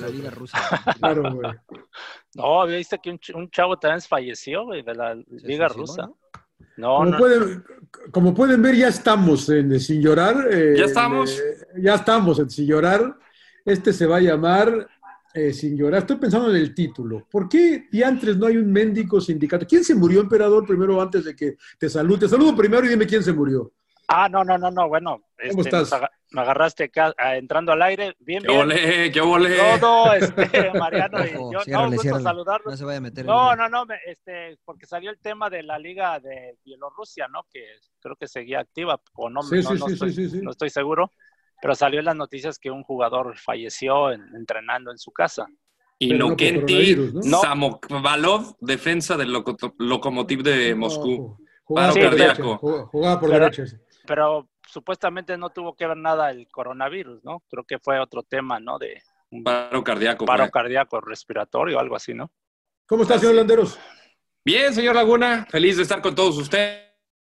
La Liga Rusa. Claro, güey. No, viste que un, un chavo también falleció, güey, de la Liga Rusa. ¿no? No, Como, no. pueden, como pueden ver, ya estamos en Sin Llorar. eh, ¿Ya estamos? eh, ya estamos en Sin Llorar. Este se va a llamar eh, Sin Llorar. Estoy pensando en el título. ¿Por qué diantres no hay un médico sindicato? ¿Quién se murió, emperador, primero antes de que te salude? Te saludo primero y dime quién se murió. Ah, no, no, no, no, bueno. ¿Cómo este, estás? nos aga- Me agarraste ah, entrando al aire. Bien, ¡Qué bien. volé, qué volé! Todo, este, Mariano y yo. No, ciérrale, gusto ciérrale. saludarlos. No se vaya a meter. No, el- no, no, me- este, porque salió el tema de la Liga de Bielorrusia, ¿no? Que creo que seguía activa, o no, Sí, no, sí, no sí, estoy, sí, sí, sí. no estoy seguro, pero salió en las noticias que un jugador falleció en- entrenando en su casa. Pero no por Inokenti coronavirus, ¿no? Samokvalov, defensa del Loco- Lokomotiv de Moscú. No, jugaba Paro por cardíaco. derecha, jugaba- por derecha. Pero supuestamente no tuvo que ver nada el coronavirus, ¿no? Creo que fue otro tema, ¿no? De un Paro cardíaco. paro fue. cardíaco respiratorio, algo así, ¿no? ¿Cómo está, señor Landeros? Bien, señor Laguna, feliz de estar con todos ustedes,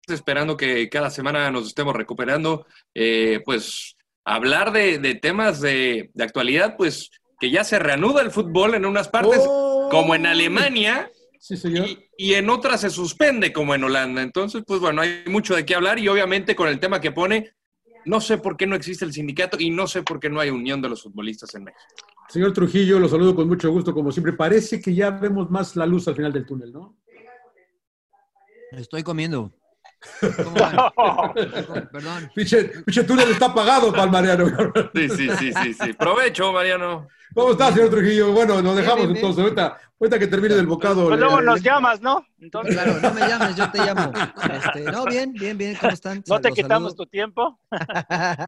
esperando que cada semana nos estemos recuperando. Eh, pues hablar de, de temas de, de actualidad, pues que ya se reanuda el fútbol en unas partes, Oh. como en Alemania, Sí, señor. y, y en otras se suspende, como en Holanda. Entonces, pues bueno, hay mucho de qué hablar y obviamente con el tema que pone, no sé por qué no existe el sindicato y no sé por qué no hay unión de los futbolistas en México. Señor Trujillo, lo saludo con mucho gusto, como siempre. Parece que ya vemos más la luz al final del túnel, ¿no? Estoy comiendo. ¿Cómo van? Perdón. Pinche túnel está apagado, Palmariano. Sí, sí, sí, sí, sí. Provecho, Mariano. ¿Cómo está, señor Trujillo? Bueno, nos dejamos bien, bien. entonces. Ahorita, ahorita que termine el bocado. Pues luego nos llamas, ¿no? Entonces, Claro, no me llames, yo te llamo. Este, no, bien, bien, bien, ¿cómo están? no te Los quitamos saludo. tu tiempo.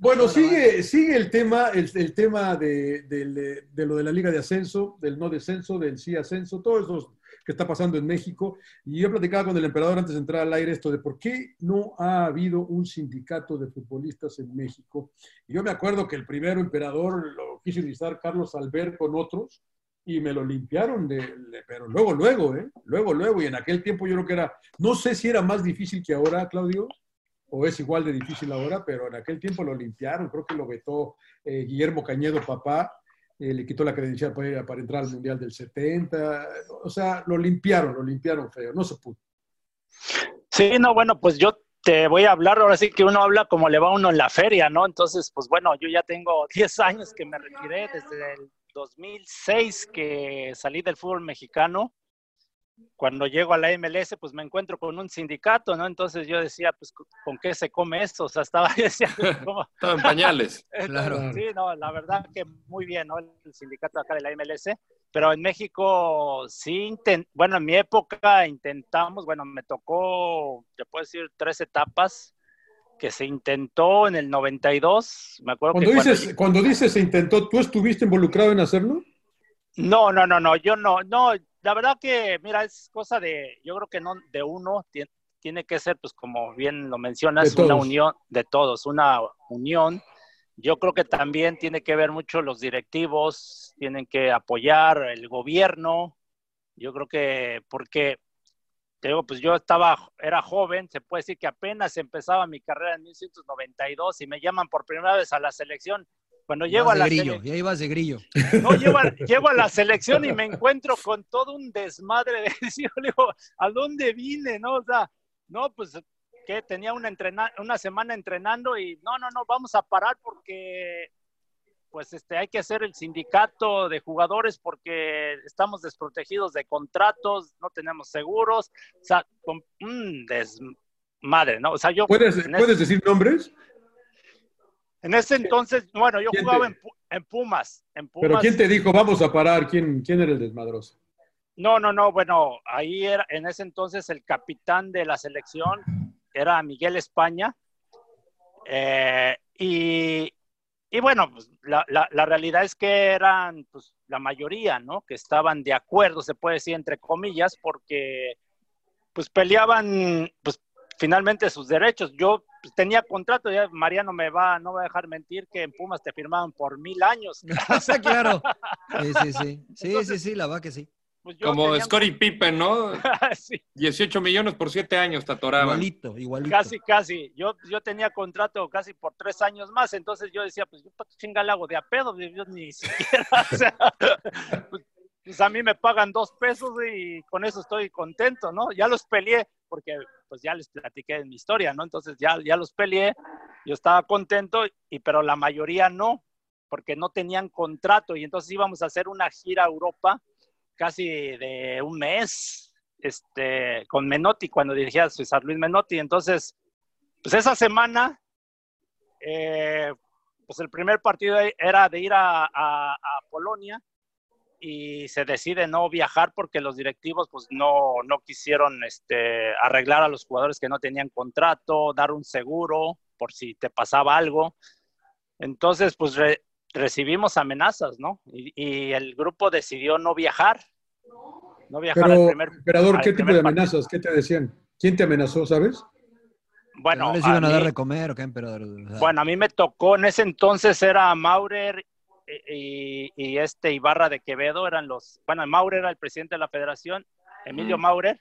Bueno, sigue, sigue el tema, el, el tema de, del- de lo de la Liga de Ascenso, del no descenso, del sí ascenso, todo eso que está pasando en México. Y yo platicaba con el emperador antes de entrar al aire esto de por qué no ha habido un sindicato de futbolistas en México. Y yo me acuerdo que el primero emperador lo quiso iniciar Carlos Albert con otros y me lo limpiaron, de, de- pero luego, luego, ¿eh? Luego, luego. Y en aquel tiempo yo creo que era, no sé si era más difícil que ahora, Claudio, o es igual de difícil ahora, pero en aquel tiempo lo limpiaron, creo que lo vetó eh, Guillermo Cañedo, papá, eh, le quitó la credencial para, ir- para entrar al Mundial del 70, o sea, lo limpiaron, lo limpiaron feo, no se pudo. Sí, no, bueno, pues yo te voy a hablar, ahora sí que uno habla como le va uno en la feria, ¿no? Entonces, pues bueno, yo ya tengo 10 años que me retiré desde el 2006 que salí del fútbol mexicano. Cuando llego a la MLS, pues me encuentro con un sindicato, ¿no? Entonces yo decía, pues, ¿con qué se come esto? O sea, estaba, decía, ¿cómo? Estaba en pañales. Claro. Sí, no, la verdad que muy bien, ¿no? El sindicato acá de la MLS. Pero en México sí, bueno, en mi época intentamos, bueno, me tocó, te puedo decir, tres etapas. que se intentó en el 92. Me acuerdo cuando que dices, cuando... dices se intentó, ¿tú estuviste involucrado en hacerlo? No, no, no, no, yo no, no, la verdad que, mira, es cosa de, yo creo que no de uno, tiene, tiene que ser, pues como bien lo mencionas, una unión de todos, una unión. Yo creo que también tiene que ver mucho los directivos, tienen que apoyar el gobierno. Yo creo que, porque te digo, pues yo estaba, era joven, se puede decir que apenas empezaba mi carrera en 1992 y me llaman por primera vez a la selección. Cuando llego a la selección. Ya ibas de grillo. No, llego a, llego a, la selección y me encuentro con todo un desmadre de yo le digo, ¿a dónde vine? No, o sea, no, pues que tenía una, entrena una semana entrenando y no, no, no, vamos a parar porque pues este, hay que hacer el sindicato de jugadores porque estamos desprotegidos de contratos, no tenemos seguros, o sea, con un desmadre, ¿no? O sea, yo... ¿Puedes, ¿puedes decir nombres? En ese entonces, bueno, yo jugaba en, en, Pumas, en, Pumas, ¿Pero quién te dijo, vamos a parar? ¿Quién, quién era el desmadroso? No, no, no, bueno, ahí era, en ese entonces el capitán de la selección era Miguel España. Eh, y, y bueno, pues, la, la, realidad es que eran pues, la mayoría, ¿no? Que estaban de acuerdo, se puede decir entre comillas, porque pues peleaban pues finalmente sus derechos. Yo pues, tenía contrato, ya Mariano me va, no va a dejar mentir que en Pumas te firmaban por mil años. claro. Sí, sí, sí. Sí, sí, sí, la va que sí. Pues Como Scottie Pippen, ¿no? sí. 18 millones por 7 años te atoraban. Igualito, igualito. Casi, casi. Yo, yo tenía contrato casi por 3 años más, entonces yo decía, pues yo para chinga hago de a pedo, yo ni siquiera, o sea, pues, pues, a mí me pagan dos pesos y con eso estoy contento, ¿no? Ya los peleé, porque pues ya les platiqué mi historia, ¿no? Entonces ya, ya los peleé, yo estaba contento, y, pero la mayoría no, porque no tenían contrato y entonces íbamos a hacer una gira a Europa casi de un mes este, con Menotti, cuando dirigía César Luis Menotti. Entonces, pues esa semana, eh, pues el primer partido era de ir a, a, Polonia y se decide no viajar porque los directivos pues no, no quisieron este, arreglar a los jugadores que no tenían contrato, dar un seguro por si te pasaba algo. Entonces, pues recibimos amenazas, ¿no? Y, el grupo decidió no viajar. No viajar Pero, al primer Emperador, ¿qué tipo de amenazas? ¿Qué te decían? ¿Quién te amenazó, sabes? Bueno, ¿No les iban a, dar de comer o qué, emperador? Bueno, a mí me tocó, en ese entonces era Maurer y, este Ibarra de Quevedo, eran los, bueno, Maurer era el presidente de la federación, Emilio mm. Maurer,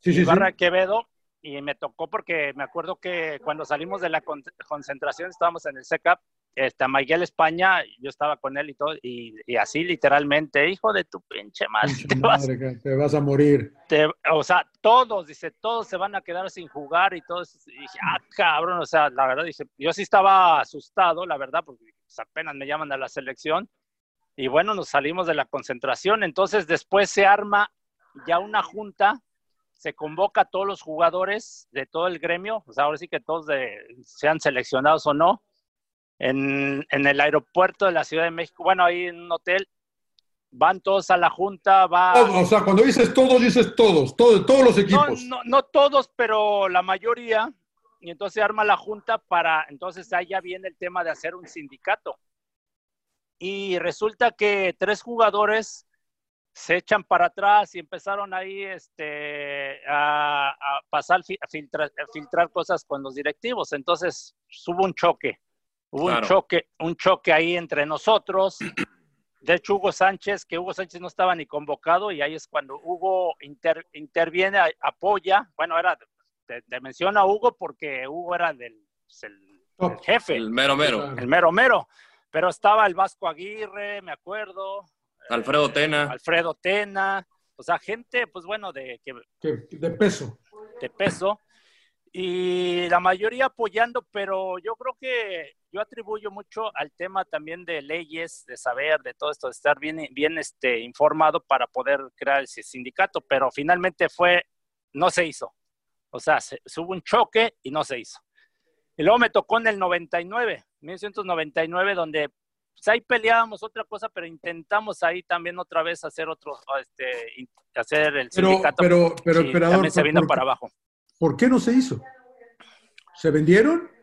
sí, Ibarra de Quevedo, y me tocó porque me acuerdo que cuando salimos de la concentración estábamos en el SECAP este, Miguel España, yo estaba con él y todo, y, así literalmente, hijo de tu pinche madre, te, vas, a morir. o sea, todos, dice, todos se van a quedar sin jugar y todos, y dije, ah, cabrón, o sea, la verdad, dice, yo sí estaba asustado, la verdad, porque pues, apenas me llaman a la selección, y bueno, nos salimos de la concentración, entonces después se arma ya una junta, se convoca a todos los jugadores de todo el gremio, o sea, ahora sí que todos sean seleccionados o no, en, el aeropuerto de la Ciudad de México, bueno, ahí en un hotel, van todos a la junta, va... o sea, cuando dices todos, dices todos, todos, todos los equipos. No, no, todos, pero la mayoría, y entonces se arma la junta para, entonces ahí ya viene el tema de hacer un sindicato. Y resulta que tres jugadores se echan para atrás y empezaron ahí este, a, pasar, a filtrar, a filtrar cosas con los directivos. Entonces hubo un choque. Hubo un, choque, un choque ahí entre nosotros. De hecho, Hugo Sánchez, que Hugo Sánchez no estaba ni convocado, y ahí es cuando Hugo interviene, apoya. Bueno, era, te, menciona Hugo porque Hugo era del pues, jefe. El mero mero. El mero mero. Pero estaba el Vasco Aguirre, me acuerdo. Alfredo Tena. Alfredo Tena. O sea, gente, pues bueno, de, que, de peso. De peso y la mayoría apoyando, pero yo creo que yo atribuyo mucho al tema también de leyes, de saber, de todo esto, de estar bien, bien este, informado para poder crear ese sindicato, pero finalmente fue, no se hizo. O sea, se, hubo un choque y no se hizo. Y luego me tocó en el 99, 1999, donde pues ahí peleábamos otra cosa, pero intentamos ahí también otra vez hacer otro, este, hacer el sindicato. Pero, pero, pero, también se vino para abajo. ¿Por qué no se hizo? ¿Se vendieron?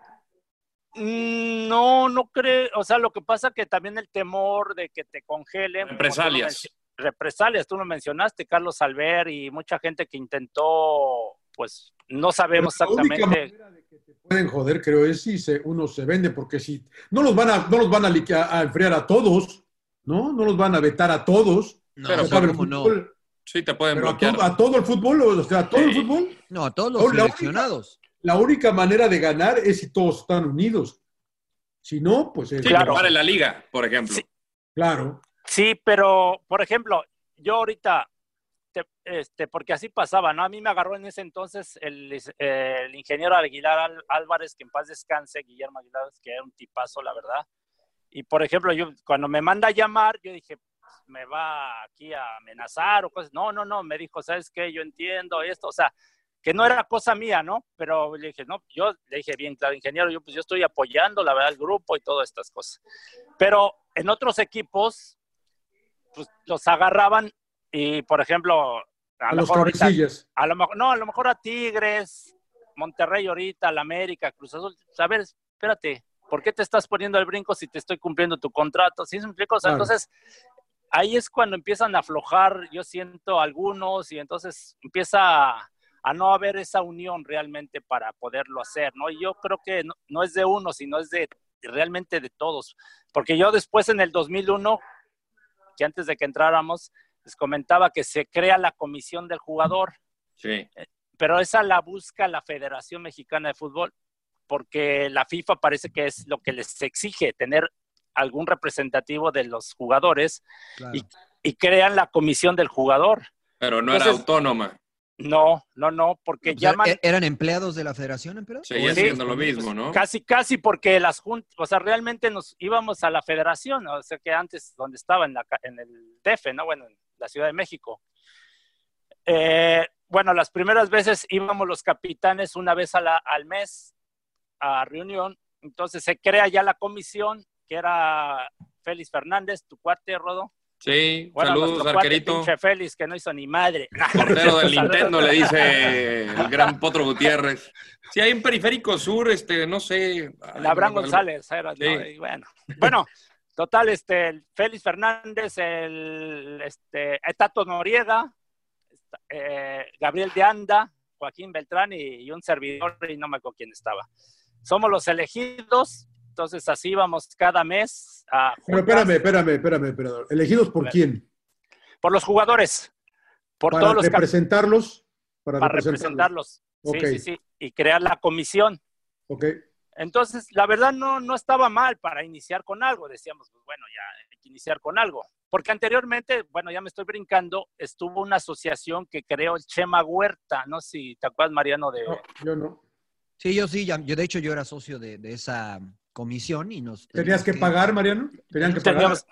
Mm, No, no creo, o sea, lo que pasa que también el temor de que te congelen. Represalias. tú Represalias, tú lo mencionaste, Carlos Alver y mucha gente que intentó, pues no sabemos la única exactamente. manera de que te pueden joder, creo, es si se, uno se vende, porque si no los van a, no los van a, enfriar a todos, ¿no? No los van a vetar a todos. No, Pero, el ¿cómo no? Sí, te pueden pero a, bloquear. todo, a todo el fútbol, o sea, a todo el Sí. fútbol. No, a todos los seleccionados. La única manera de ganar es si todos están unidos. Si no, pues es Sí, Claro. pare la liga, por ejemplo. Sí. claro. Sí, pero, por ejemplo, yo ahorita, te- este, porque así pasaba, ¿no? A mí me agarró en ese entonces el, el ingeniero Aguilar Álvarez, que en paz descanse, Guillermo Aguilar, que era un tipazo, la verdad. Y, por ejemplo, yo cuando me manda a llamar, yo dije, pues, me va aquí a amenazar o cosas. No, no, no, me dijo, ¿sabes qué? Yo entiendo esto, o sea, que no era cosa mía, ¿no? Pero le dije, no, yo le dije bien claro, ingeniero, yo pues yo estoy apoyando, la verdad, el grupo y todas estas cosas. Pero en otros equipos, pues los agarraban y, por ejemplo, a, A lo los mejor ahorita- a lo mejor, no, a lo mejor a Tigres, Monterrey ahorita, la América, Cruz Azul. A ver, espérate, ¿por qué te estás poniendo el brinco si te estoy cumpliendo tu contrato? ¿Sí me explico? O sea, Claro. entonces, ahí es cuando empiezan a aflojar, yo siento algunos, y entonces empieza a, no haber esa unión realmente para poderlo hacer, ¿no? Y yo creo que no, no es de uno, sino es de realmente de todos. Porque yo después en el 2001, que antes de que entráramos, les comentaba que se crea la comisión del jugador Sí. pero esa la busca la Federación Mexicana de Fútbol, porque la FIFA parece que es lo que les exige, tener algún representativo de los jugadores Claro. y, y crean la comisión del jugador. Pero no era autónoma. No, no, no, porque O sea, llaman ¿e- ¿Eran empleados de la federación, emperador? Seguía Sí. siendo lo mismo, ¿no? casi, casi porque las juntas, o sea, realmente nos íbamos a la federación, o sea, que antes donde estaba en, la, ca- en el DF, ¿no? Bueno, en la Ciudad de México. Eh, bueno, las primeras veces íbamos los capitanes una vez a la- al mes a reunión, entonces se crea ya la comisión, que era Félix Fernández, tu cuate, Rodo. Sí, Bueno, saludos, arquerito. pinche Félix, que no hizo ni madre. Portero del. Nintendo, le dice el gran Potro Gutiérrez. Sí, hay un periférico sur, este, no sé. Abraham González era, ¿no? Sí. Y bueno, bueno, total, este, el Félix Fernández, el este, Tato Noriega, eh, Gabriel de Anda, Joaquín Beltrán y, y un servidor, y no me acuerdo quién estaba. Somos los elegidos, entonces así vamos cada mes a Pero espérame, espérame, espérame, emperador. ¿Elegidos por quién? por los jugadores, por para todos los representarlos. Para, para representarlos. representarlos. Sí, sí, sí, y crear la comisión. Ok. Entonces, la verdad no, no estaba mal para iniciar con algo. Decíamos, pues bueno, ya hay que iniciar con algo. Porque anteriormente, bueno, ya me estoy brincando, estuvo una asociación que creó el Chema Huerta, no sé si te acuerdas, Mariano, de... No, yo no. Sí, yo sí, yo de hecho yo era socio de, de esa comisión y nos... ¿Tenías que pagar, Mariano? ¿Tenían que pagar? Teníamos-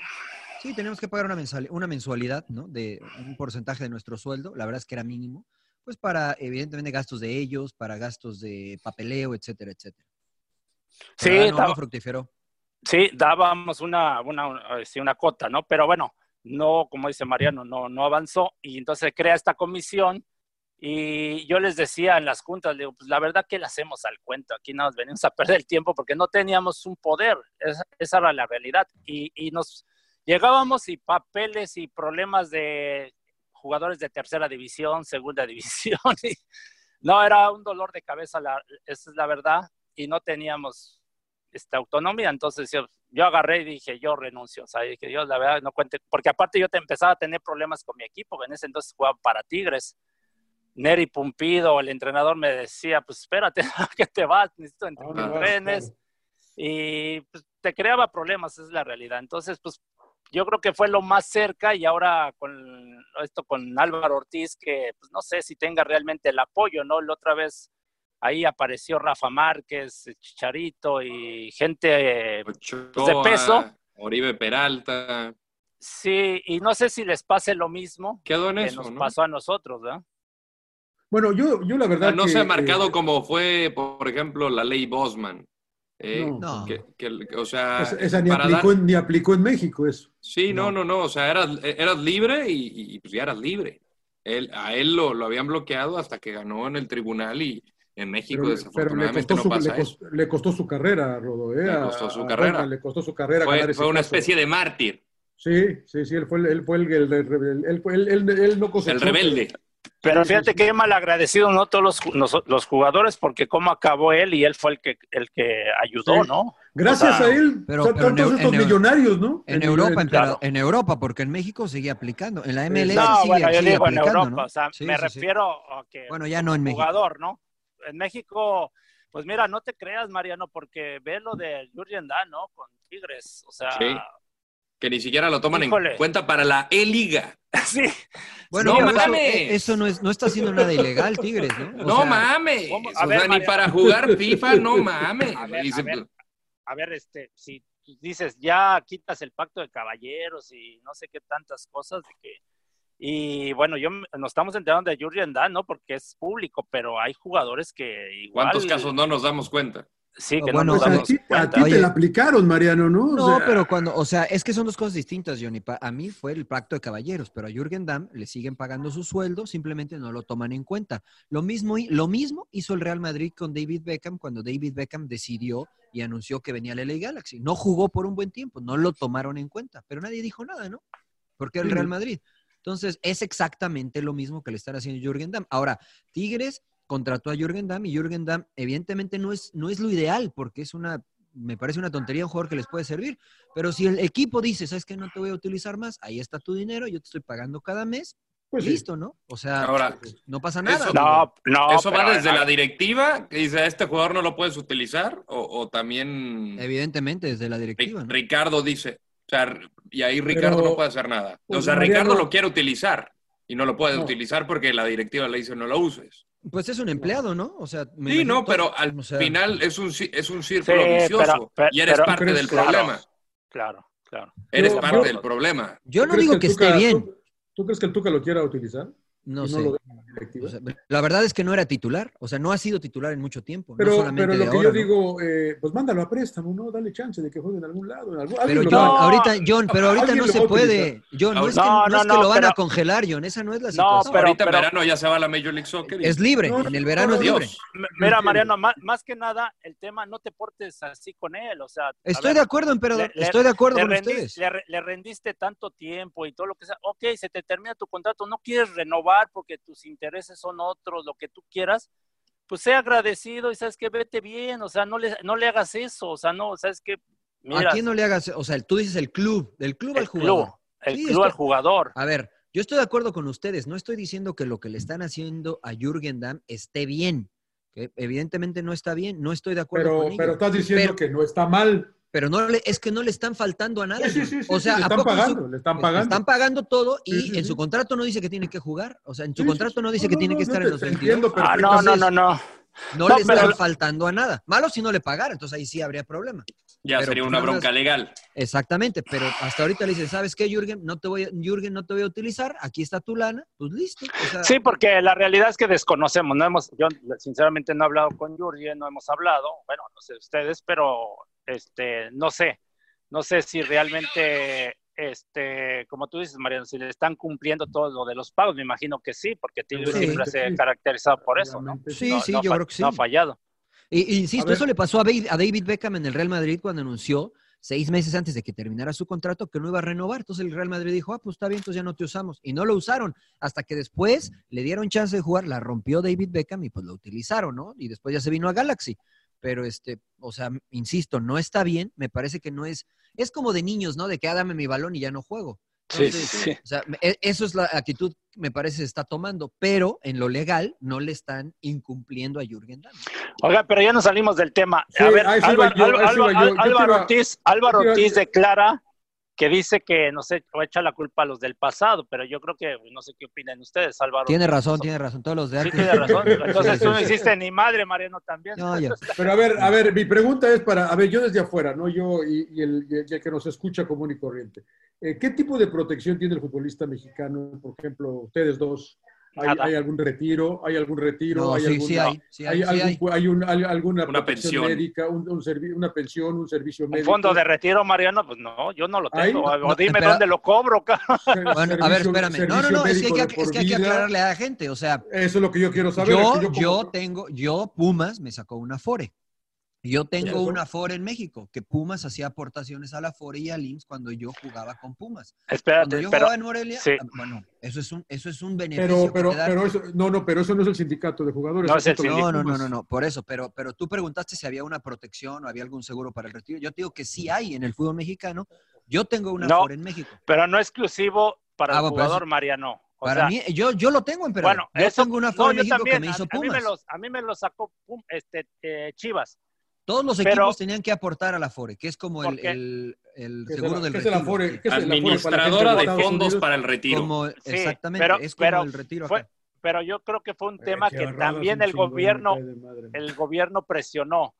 Sí, tenemos que pagar una, mensal- una mensualidad, ¿no? De un porcentaje de nuestro sueldo, la verdad es que era mínimo, pues para, evidentemente, gastos de ellos, para gastos de papeleo, etcétera, etcétera. Sí, ah, no, no fructiferó. sí, dábamos una, una, una, sí, una cota, ¿no? Pero bueno, no, como dice Mariano, no, no avanzó y entonces se crea esta comisión y yo les decía en las juntas, digo, pues la verdad que le hacemos al cuento, aquí más venimos a perder el tiempo porque no teníamos un poder, esa, esa era la realidad y, y nos llegábamos y papeles y problemas de jugadores de tercera división, segunda división, y no, era un dolor de cabeza, la, esa es la verdad, y no teníamos esta autonomía. Entonces yo, yo agarré y dije, yo renuncio. O sea, dije, yo la verdad no cuente, porque aparte yo te empezaba a tener problemas con mi equipo, en ese entonces jugaba para Tigres. Neri Pumpido, el entrenador me decía, pues espérate, que te vas, necesito ¿A que dónde vas? entrenes. Y pues, te creaba problemas, es la realidad. Entonces, pues yo creo que fue lo más cerca y ahora con esto con Álvaro Ortiz, que pues no sé si tenga realmente el apoyo, ¿no? La otra vez ahí apareció Rafa Márquez, Chicharito y gente eh, pues, de peso. Oribe Peralta. Sí, y no sé si les pase lo mismo que eso, nos ¿no? pasó a nosotros, ¿verdad? Bueno, yo, yo la O verdad sea, no que, se ha marcado eh, como fue, por ejemplo, la ley Bosman. Eh, No. No. que- que- o sea, esa, esa ni, para aplicó, dar- en- ni aplicó en México eso. Sí, no, no, no. O sea, eras, eras libre y, y, pues ya eras libre. Él, a él lo, lo habían bloqueado hasta que ganó en el tribunal y, En México, Pero, pero le, desafortunadamente, costó no su, pasa le, eso. costó, le costó su carrera, Rodo. ¿eh? Le A- costó su a carrera. Reutemann Le costó su carrera. ganar Fue, ese fue una caso. especie de mártir, Sí, sí, sí, él fue el, él fue el, el- el- él, fue- él- él- él no cosechó. el rebelde. Pero fíjate qué mal agradecido, ¿no? Todos los, los, los jugadores, porque cómo acabó él y él fue el que, el que ayudó, Sí. ¿no? Gracias O sea, a él, pero- o sea, pero en tantos estos en millonarios, ¿no? En Europa, en- Europa, porque en México sigue aplicando. En la MLS No, sigue, bueno, yo sigue digo en Europa, ¿no? o sea, Sí, me sí, sí. refiero a que Bueno, ya no en México. jugador, ¿no? En México, pues mira, no te creas, Mariano, porque ve lo de Jurgen Damm, ¿no? Con Tigres, o sea, Sí. Que ni siquiera lo toman Híjole. en cuenta para la E-Liga. sí. Bueno, No eso, mames. eh, eso no, es, no está haciendo nada ilegal, Tigres, ¿no? O No sea, mames. ¿cómo? O A ver, sea, ni María. para jugar FIFA, no mames. A ver, Dice, a ver. a ver, este, si tú dices, ya quitas el pacto de caballeros y no sé qué tantas cosas de que y bueno, yo nos estamos enterando de Jurgen Damm, ¿no? Porque es público, pero hay jugadores que igual ¿Cuántos casos no nos damos cuenta? Sí que Bueno, no nos a damos ti, a ti te la aplicaron, Mariano, ¿no? O No, sea, pero cuando, o sea, es que son dos cosas distintas, Johnny. A mí fue el pacto de caballeros, pero a Jürgen Damm le siguen pagando su sueldo, simplemente no lo toman en cuenta. Lo mismo, lo mismo hizo el Real Madrid con David Beckham cuando David Beckham decidió y anunció que venía la LA Galaxy. No jugó por un buen tiempo, no lo tomaron en cuenta, pero nadie dijo nada, ¿no? Porque era el. Real Madrid. Entonces, es exactamente lo mismo que le están haciendo Jürgen Damm. Ahora, Tigres contrató a Jürgen Damm y Jürgen Damm evidentemente no es, no es lo ideal porque es una, me parece una tontería un jugador que les puede servir, pero si el equipo dice, ¿sabes qué? No te voy a utilizar más, ahí está tu dinero, yo te estoy pagando cada mes, pues sí. listo, ¿no? O sea, Ahora, no pasa nada. eso- No, no, ¿Eso va desde la directiva que dice a este jugador no lo puedes utilizar? ¿O, o también Evidentemente, desde la Ri- directiva. ¿no? Ricardo dice? O sea, y ahí Ricardo Pero, no puede hacer nada. O pues, sea, Mariano- Ricardo lo quiere utilizar y no lo puede No. utilizar porque la directiva le dice no lo uses. Pues es un empleado, ¿no? O sea, me Sí, no, pero al o sea, final es un, es un círculo Sí, vicioso pero- pero- y eres pero- parte ¿crees del problema. Claro, claro. Eres Yo- parte yo- del problema. Yo ¿tú no digo que Tuca- esté bien, ¿tú, tú crees que el Tuca lo quiera utilizar? no sé. no la directiva? O sea, la verdad es que no era titular, o sea, no ha sido titular en mucho tiempo. no pero, solamente pero lo de que ahora, yo ¿no? digo, eh, pues mándalo a préstamo, ¿no? Dale chance de que juegue en algún lado. En algún, Pero John, va- ahorita, John, pero ahorita no se puede. John, no es que, No, no es que no, lo van a congelar, John. Esa no es la No, situación. pero- Ahorita en verano ya se va a la Major League Soccer. y- es libre, No, en el verano no, es libre. Mira. Mariano, más, más que nada, el tema no te portes así con él, o sea, Estoy ver, de acuerdo, emperador. le- Estoy de acuerdo le, con ustedes. le le rendiste tanto tiempo y todo lo que sea. Ok, se te termina tu contrato, no quieres renovar porque tus intereses son otros, lo que tú quieras, pues sea agradecido y sabes que vete bien, o sea, no le, no le hagas eso, o sea, no, sabes que, mira, ¿A quién no le hagas? O sea, tú dices el club, del club al jugador. club, el Sí, club al jugador. A ver, yo estoy de acuerdo con ustedes. No estoy diciendo que lo que le están haciendo a Jürgen Damm esté bien. Que evidentemente no está bien. No estoy de acuerdo pero, con ello. pero estás diciendo Pero- que no está mal. Pero no le, es que no le están faltando a nada. Sí, sí, sí, o sea, sí, le ¿a están su- pagando, le están le pagando. están pagando todo y Sí, sí, en su contrato no dice que tiene que jugar. O sea, en su contrato no dice No, que no, tiene no, que no, estar en los te 22. entiendo Ah, no, no, no, no. No, No, le pero- están faltando a nada. Malo si no le pagara, entonces ahí sí habría problema. Ya Pero, sería pues, una bronca legal. Exactamente, pero hasta ahorita le dicen, ¿sabes qué, Jürgen? No te voy a, Jürgen, no te voy a utilizar, aquí está tu lana, pues listo. O sea, Sí, porque la realidad es que desconocemos, no hemos, yo sinceramente no he hablado con Jurgen, no hemos hablado, bueno, no sé ustedes, pero este, no sé, no sé si realmente, este, como tú dices, Mariano, si le están cumpliendo todo lo de los pagos, me imagino que sí, porque Tigres Sí. siempre se ha caracterizado por eso, ¿no? Sí, No- sí, no yo creo que sí. No ha fallado. Y insisto, eso le pasó a David, a David Beckham en el Real Madrid cuando anunció seis meses antes de que terminara su contrato que no iba a renovar. Entonces el Real Madrid dijo, ah, pues está bien, entonces ya no te usamos. Y no lo usaron hasta que después le dieron chance de jugar, la rompió David Beckham y pues lo utilizaron, ¿no? Y después ya se vino a Galaxy. Pero este, o sea, insisto, no está bien, me parece que no es, es como de niños, ¿no? De que ah, dame mi balón y ya no juego. Sí, Entonces, sí, sí. O sea, e- eso es la actitud, me parece, se está tomando, pero en lo legal no le están incumpliendo a Jürgen Damm. Oiga, pero ya nos salimos del tema. Sí, a ver, Álvaro, Ortiz, Álvaro Ortiz declara que dice que no sé, o echa la culpa a los del pasado, pero yo creo que no sé qué opinan ustedes, Álvaro. Tiene razón, tiene razón, todos los de Sí, antes. tiene razón. Entonces Sí, tú no sí, sí. hiciste ni madre, Mariano, también. No. Pero a ver, a ver, mi pregunta es para, a ver, yo desde afuera, ¿no? Yo y, y el, y el que nos escucha común y corriente. Eh, ¿Qué tipo de protección tiene el futbolista mexicano, por ejemplo, ustedes dos, ¿Hay, hay algún retiro? ¿Hay algún retiro? No, ¿Hay sí, alguna, sí hay, sí hay, sí algún- hay un- hay alguna Una protección pensión. médica, un, un servi- una pensión, un servicio Un médico? fondo de retiro, Mariano, pues no, yo no lo tengo. no, o dime pero- dónde lo cobro, cabrón. Bueno, a ver, espérame. No, no, no, es que hay que, es que hay que aclararle a la gente. O sea, Eso es lo que yo quiero saber. es yo, como- yo tengo, yo, Pumas me sacó una Afore. Yo tengo una Afore en México, que Pumas hacía aportaciones a la Afore y al IMSS cuando yo jugaba con Pumas. Cuando Espérate, yo pero jugaba en Morelia, sí. ah, bueno, eso es un, eso es un beneficio. Pero, eso, no, no, pero eso no es el sindicato de jugadores. No es el No, no, no, Pumas. no, no, por eso, pero, pero tú preguntaste si había una protección o había algún seguro para el retiro. Yo te digo que sí hay en el fútbol mexicano. Yo tengo una No. Afore en México. pero no exclusivo para Ah, el pero jugador, eso- Mariano. O Para sea, mí, yo, yo lo tengo en pero bueno, yo eso, tengo una no, Afore en México también, que me hizo a, a mí me Pumas. los, a mí me lo sacó este, eh, Chivas. Todos los pero- equipos tenían que aportar a la Afore, que es como el, ¿Por qué? el, el ¿Qué es seguro el- del qué es el retiro. Afore? sí. ¿Qué es el Afore para la gente Administradora de fondos Unidos? para el retiro. Como, Sí, exactamente, pero- es como pero el retiro fue- acá. Pero yo creo que fue un Eh, tema que también el gobierno, el gobierno presionó.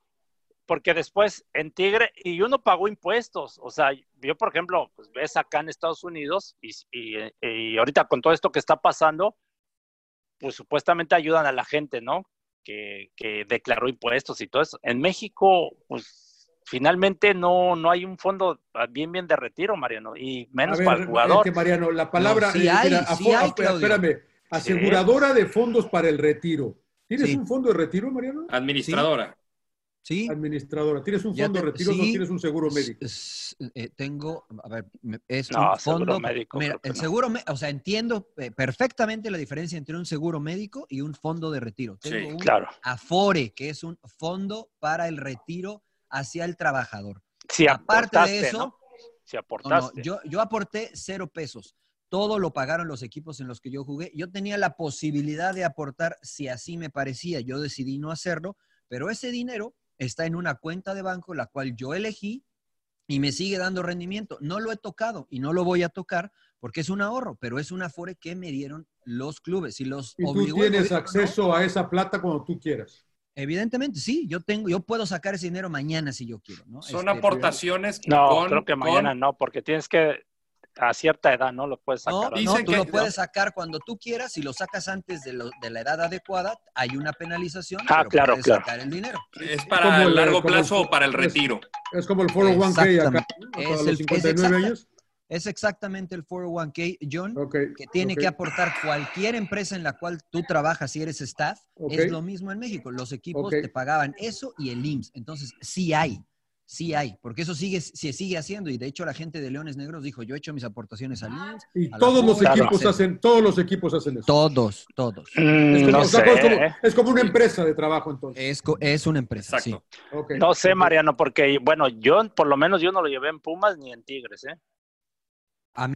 Porque después en Tigre, y uno pagó impuestos. O sea, yo, por ejemplo, pues ves acá en Estados Unidos, y, y- y ahorita con todo esto que está pasando, pues supuestamente ayudan a la gente, ¿no? Que, que declaró impuestos y todo eso. En México, pues finalmente no, no hay un fondo bien, bien de retiro, Mariano, y menos ver, para el jugador. es que, Mariano, la palabra. sí eh, hay, mira, sí hay, Claudio. espérame, aseguradora de fondos para el retiro. ¿Tienes Sí. un fondo de retiro, Mariano? Administradora. Sí, Administradora. ¿Tienes un fondo te- de retiro o sí. tienes un seguro médico? eh, tengo, a ver, es No, un seguro fondo. médico, Mira, el no. seguro, o sea, entiendo eh, perfectamente la diferencia entre un seguro médico y un fondo de retiro. Tengo Sí, un Claro. Afore, que es un fondo para el retiro hacia el trabajador. Si Aparte aportaste, de eso, ¿no? Si No, no, aportaste. yo, yo aporté cero pesos. Todo lo pagaron los equipos en los que yo jugué. Yo tenía la posibilidad de aportar si así me parecía. Yo decidí no hacerlo, pero ese dinero está en una cuenta de banco la cual yo elegí y me sigue dando rendimiento. No lo he tocado y no lo voy a tocar porque es un ahorro, pero es una afore que me dieron los clubes. Y los Y tú tienes gobierno, ¿no? acceso a esa plata cuando tú quieras. Evidentemente, sí. Yo tengo, yo puedo sacar ese dinero mañana si yo quiero, ¿no? Son Este, aportaciones No, con, creo que con- mañana no, porque tienes que, a cierta edad, no lo puedes No, sacar. no, Dicen tú que- lo puedes sacar cuando tú quieras. Si lo sacas antes de, lo- de la edad adecuada, hay una penalización. Ah, pero claro, puedes claro. sacar el dinero. es para el- largo el- plazo o para el retiro. Es como el 401k acá. Es Para el- los es 59 exacta- años. Es exactamente el 401k, John, Ok, que tiene que aportar cualquier empresa en la cual tú trabajas si eres staff. Es lo mismo en México. Los equipos te pagaban eso y el IMSS. Entonces, sí hay. Sí hay, porque eso sigue, se sigue haciendo y de hecho la gente de Leones Negros dijo, yo he hecho mis aportaciones al IMSS. Y a todos los equipos etcétera". hacen, todos los equipos hacen eso. Todos, todos. Mm, Es como, no o sea, sé, es como- es como una empresa de trabajo entonces. Es, es una empresa, sí. Exacto. Ok, no sé. Mariano, porque, bueno, yo, por lo menos yo no lo llevé en Pumas ni en Tigres, ¿eh? A mí-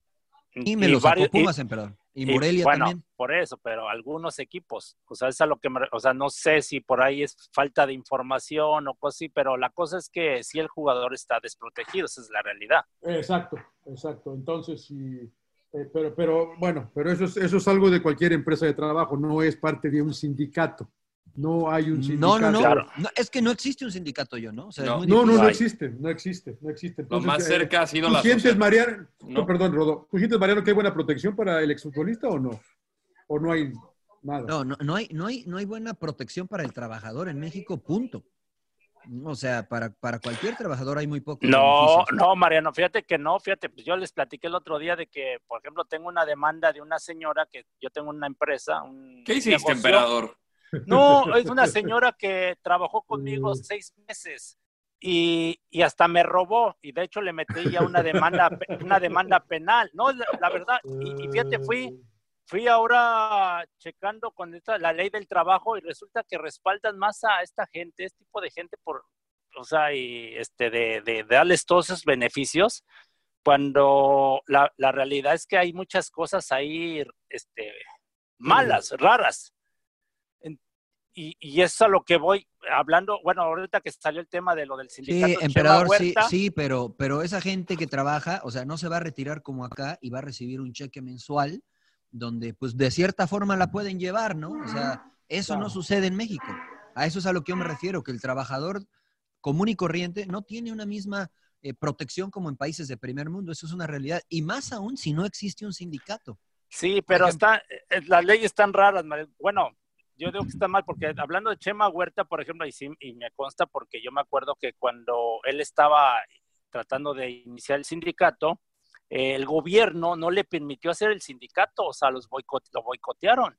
Y me lo sacó varios- y- Pumas, emperador. Y, y, Morelia bueno, también. por eso, pero algunos equipos, o sea, es a lo que me, o sea, no sé si por ahí es falta de información o cosas así, pero la cosa es que si el jugador está desprotegido, esa es la realidad. Exacto, exacto. Entonces, sí. eh, pero, pero bueno, pero eso es, eso es algo de cualquier empresa de trabajo, no es parte de un sindicato. No hay un sindicato. No, no, no, Claro. no, Es que no existe un sindicato yo, ¿no? O sea, es No. muy No, no, existe, no existe, no existe. Lo Entonces, más eh, cerca ha sido ¿Tú la sientes, Mariano, No. perdón, Rodo, ¿tú sientes, Mariano, que hay buena protección para el exfutbolista o no? ¿O no hay nada? No, no, no hay, no hay, no hay buena protección para el trabajador en México, punto. O sea, para, para cualquier trabajador hay muy pocos No, beneficios. no, Mariano, fíjate que no, fíjate, pues yo les platiqué el otro día de que, por ejemplo, tengo una demanda de una señora que yo tengo una empresa, un ¿Qué hiciste, negocio. emperador? No, es una señora que trabajó conmigo seis meses y, y hasta me robó y de hecho le metí ya una demanda, una demanda penal. No, la, la verdad, y, y fíjate, fui, fui ahora checando con esta, la ley del trabajo y resulta que respaldan más a esta gente, este tipo de gente por, o sea, y este, de, de, de darles todos esos beneficios, cuando la, la realidad es que hay muchas cosas ahí, este, malas, raras. Y, y eso es a lo que voy hablando, bueno, ahorita que salió el tema de lo del sindicato Sí, emperador, sí, Huerta, sí, pero, pero esa gente que trabaja, o sea, no se va a retirar como acá y va a recibir un cheque mensual donde, pues, de cierta forma la pueden llevar, ¿no? O sea, eso no sucede en México. A eso es a lo que yo me refiero, que el trabajador común y corriente no tiene una misma eh, protección como en países de primer mundo. Eso es una realidad. Y más aún si no existe un sindicato. Sí, pero está, eh, las leyes están raras. Bueno, yo digo que está mal porque hablando de Chema Huerta, por ejemplo, y, sí, y me consta porque yo me acuerdo que cuando él estaba tratando de iniciar el sindicato, eh, el gobierno no le permitió hacer el sindicato, o sea, los lo boicotearon.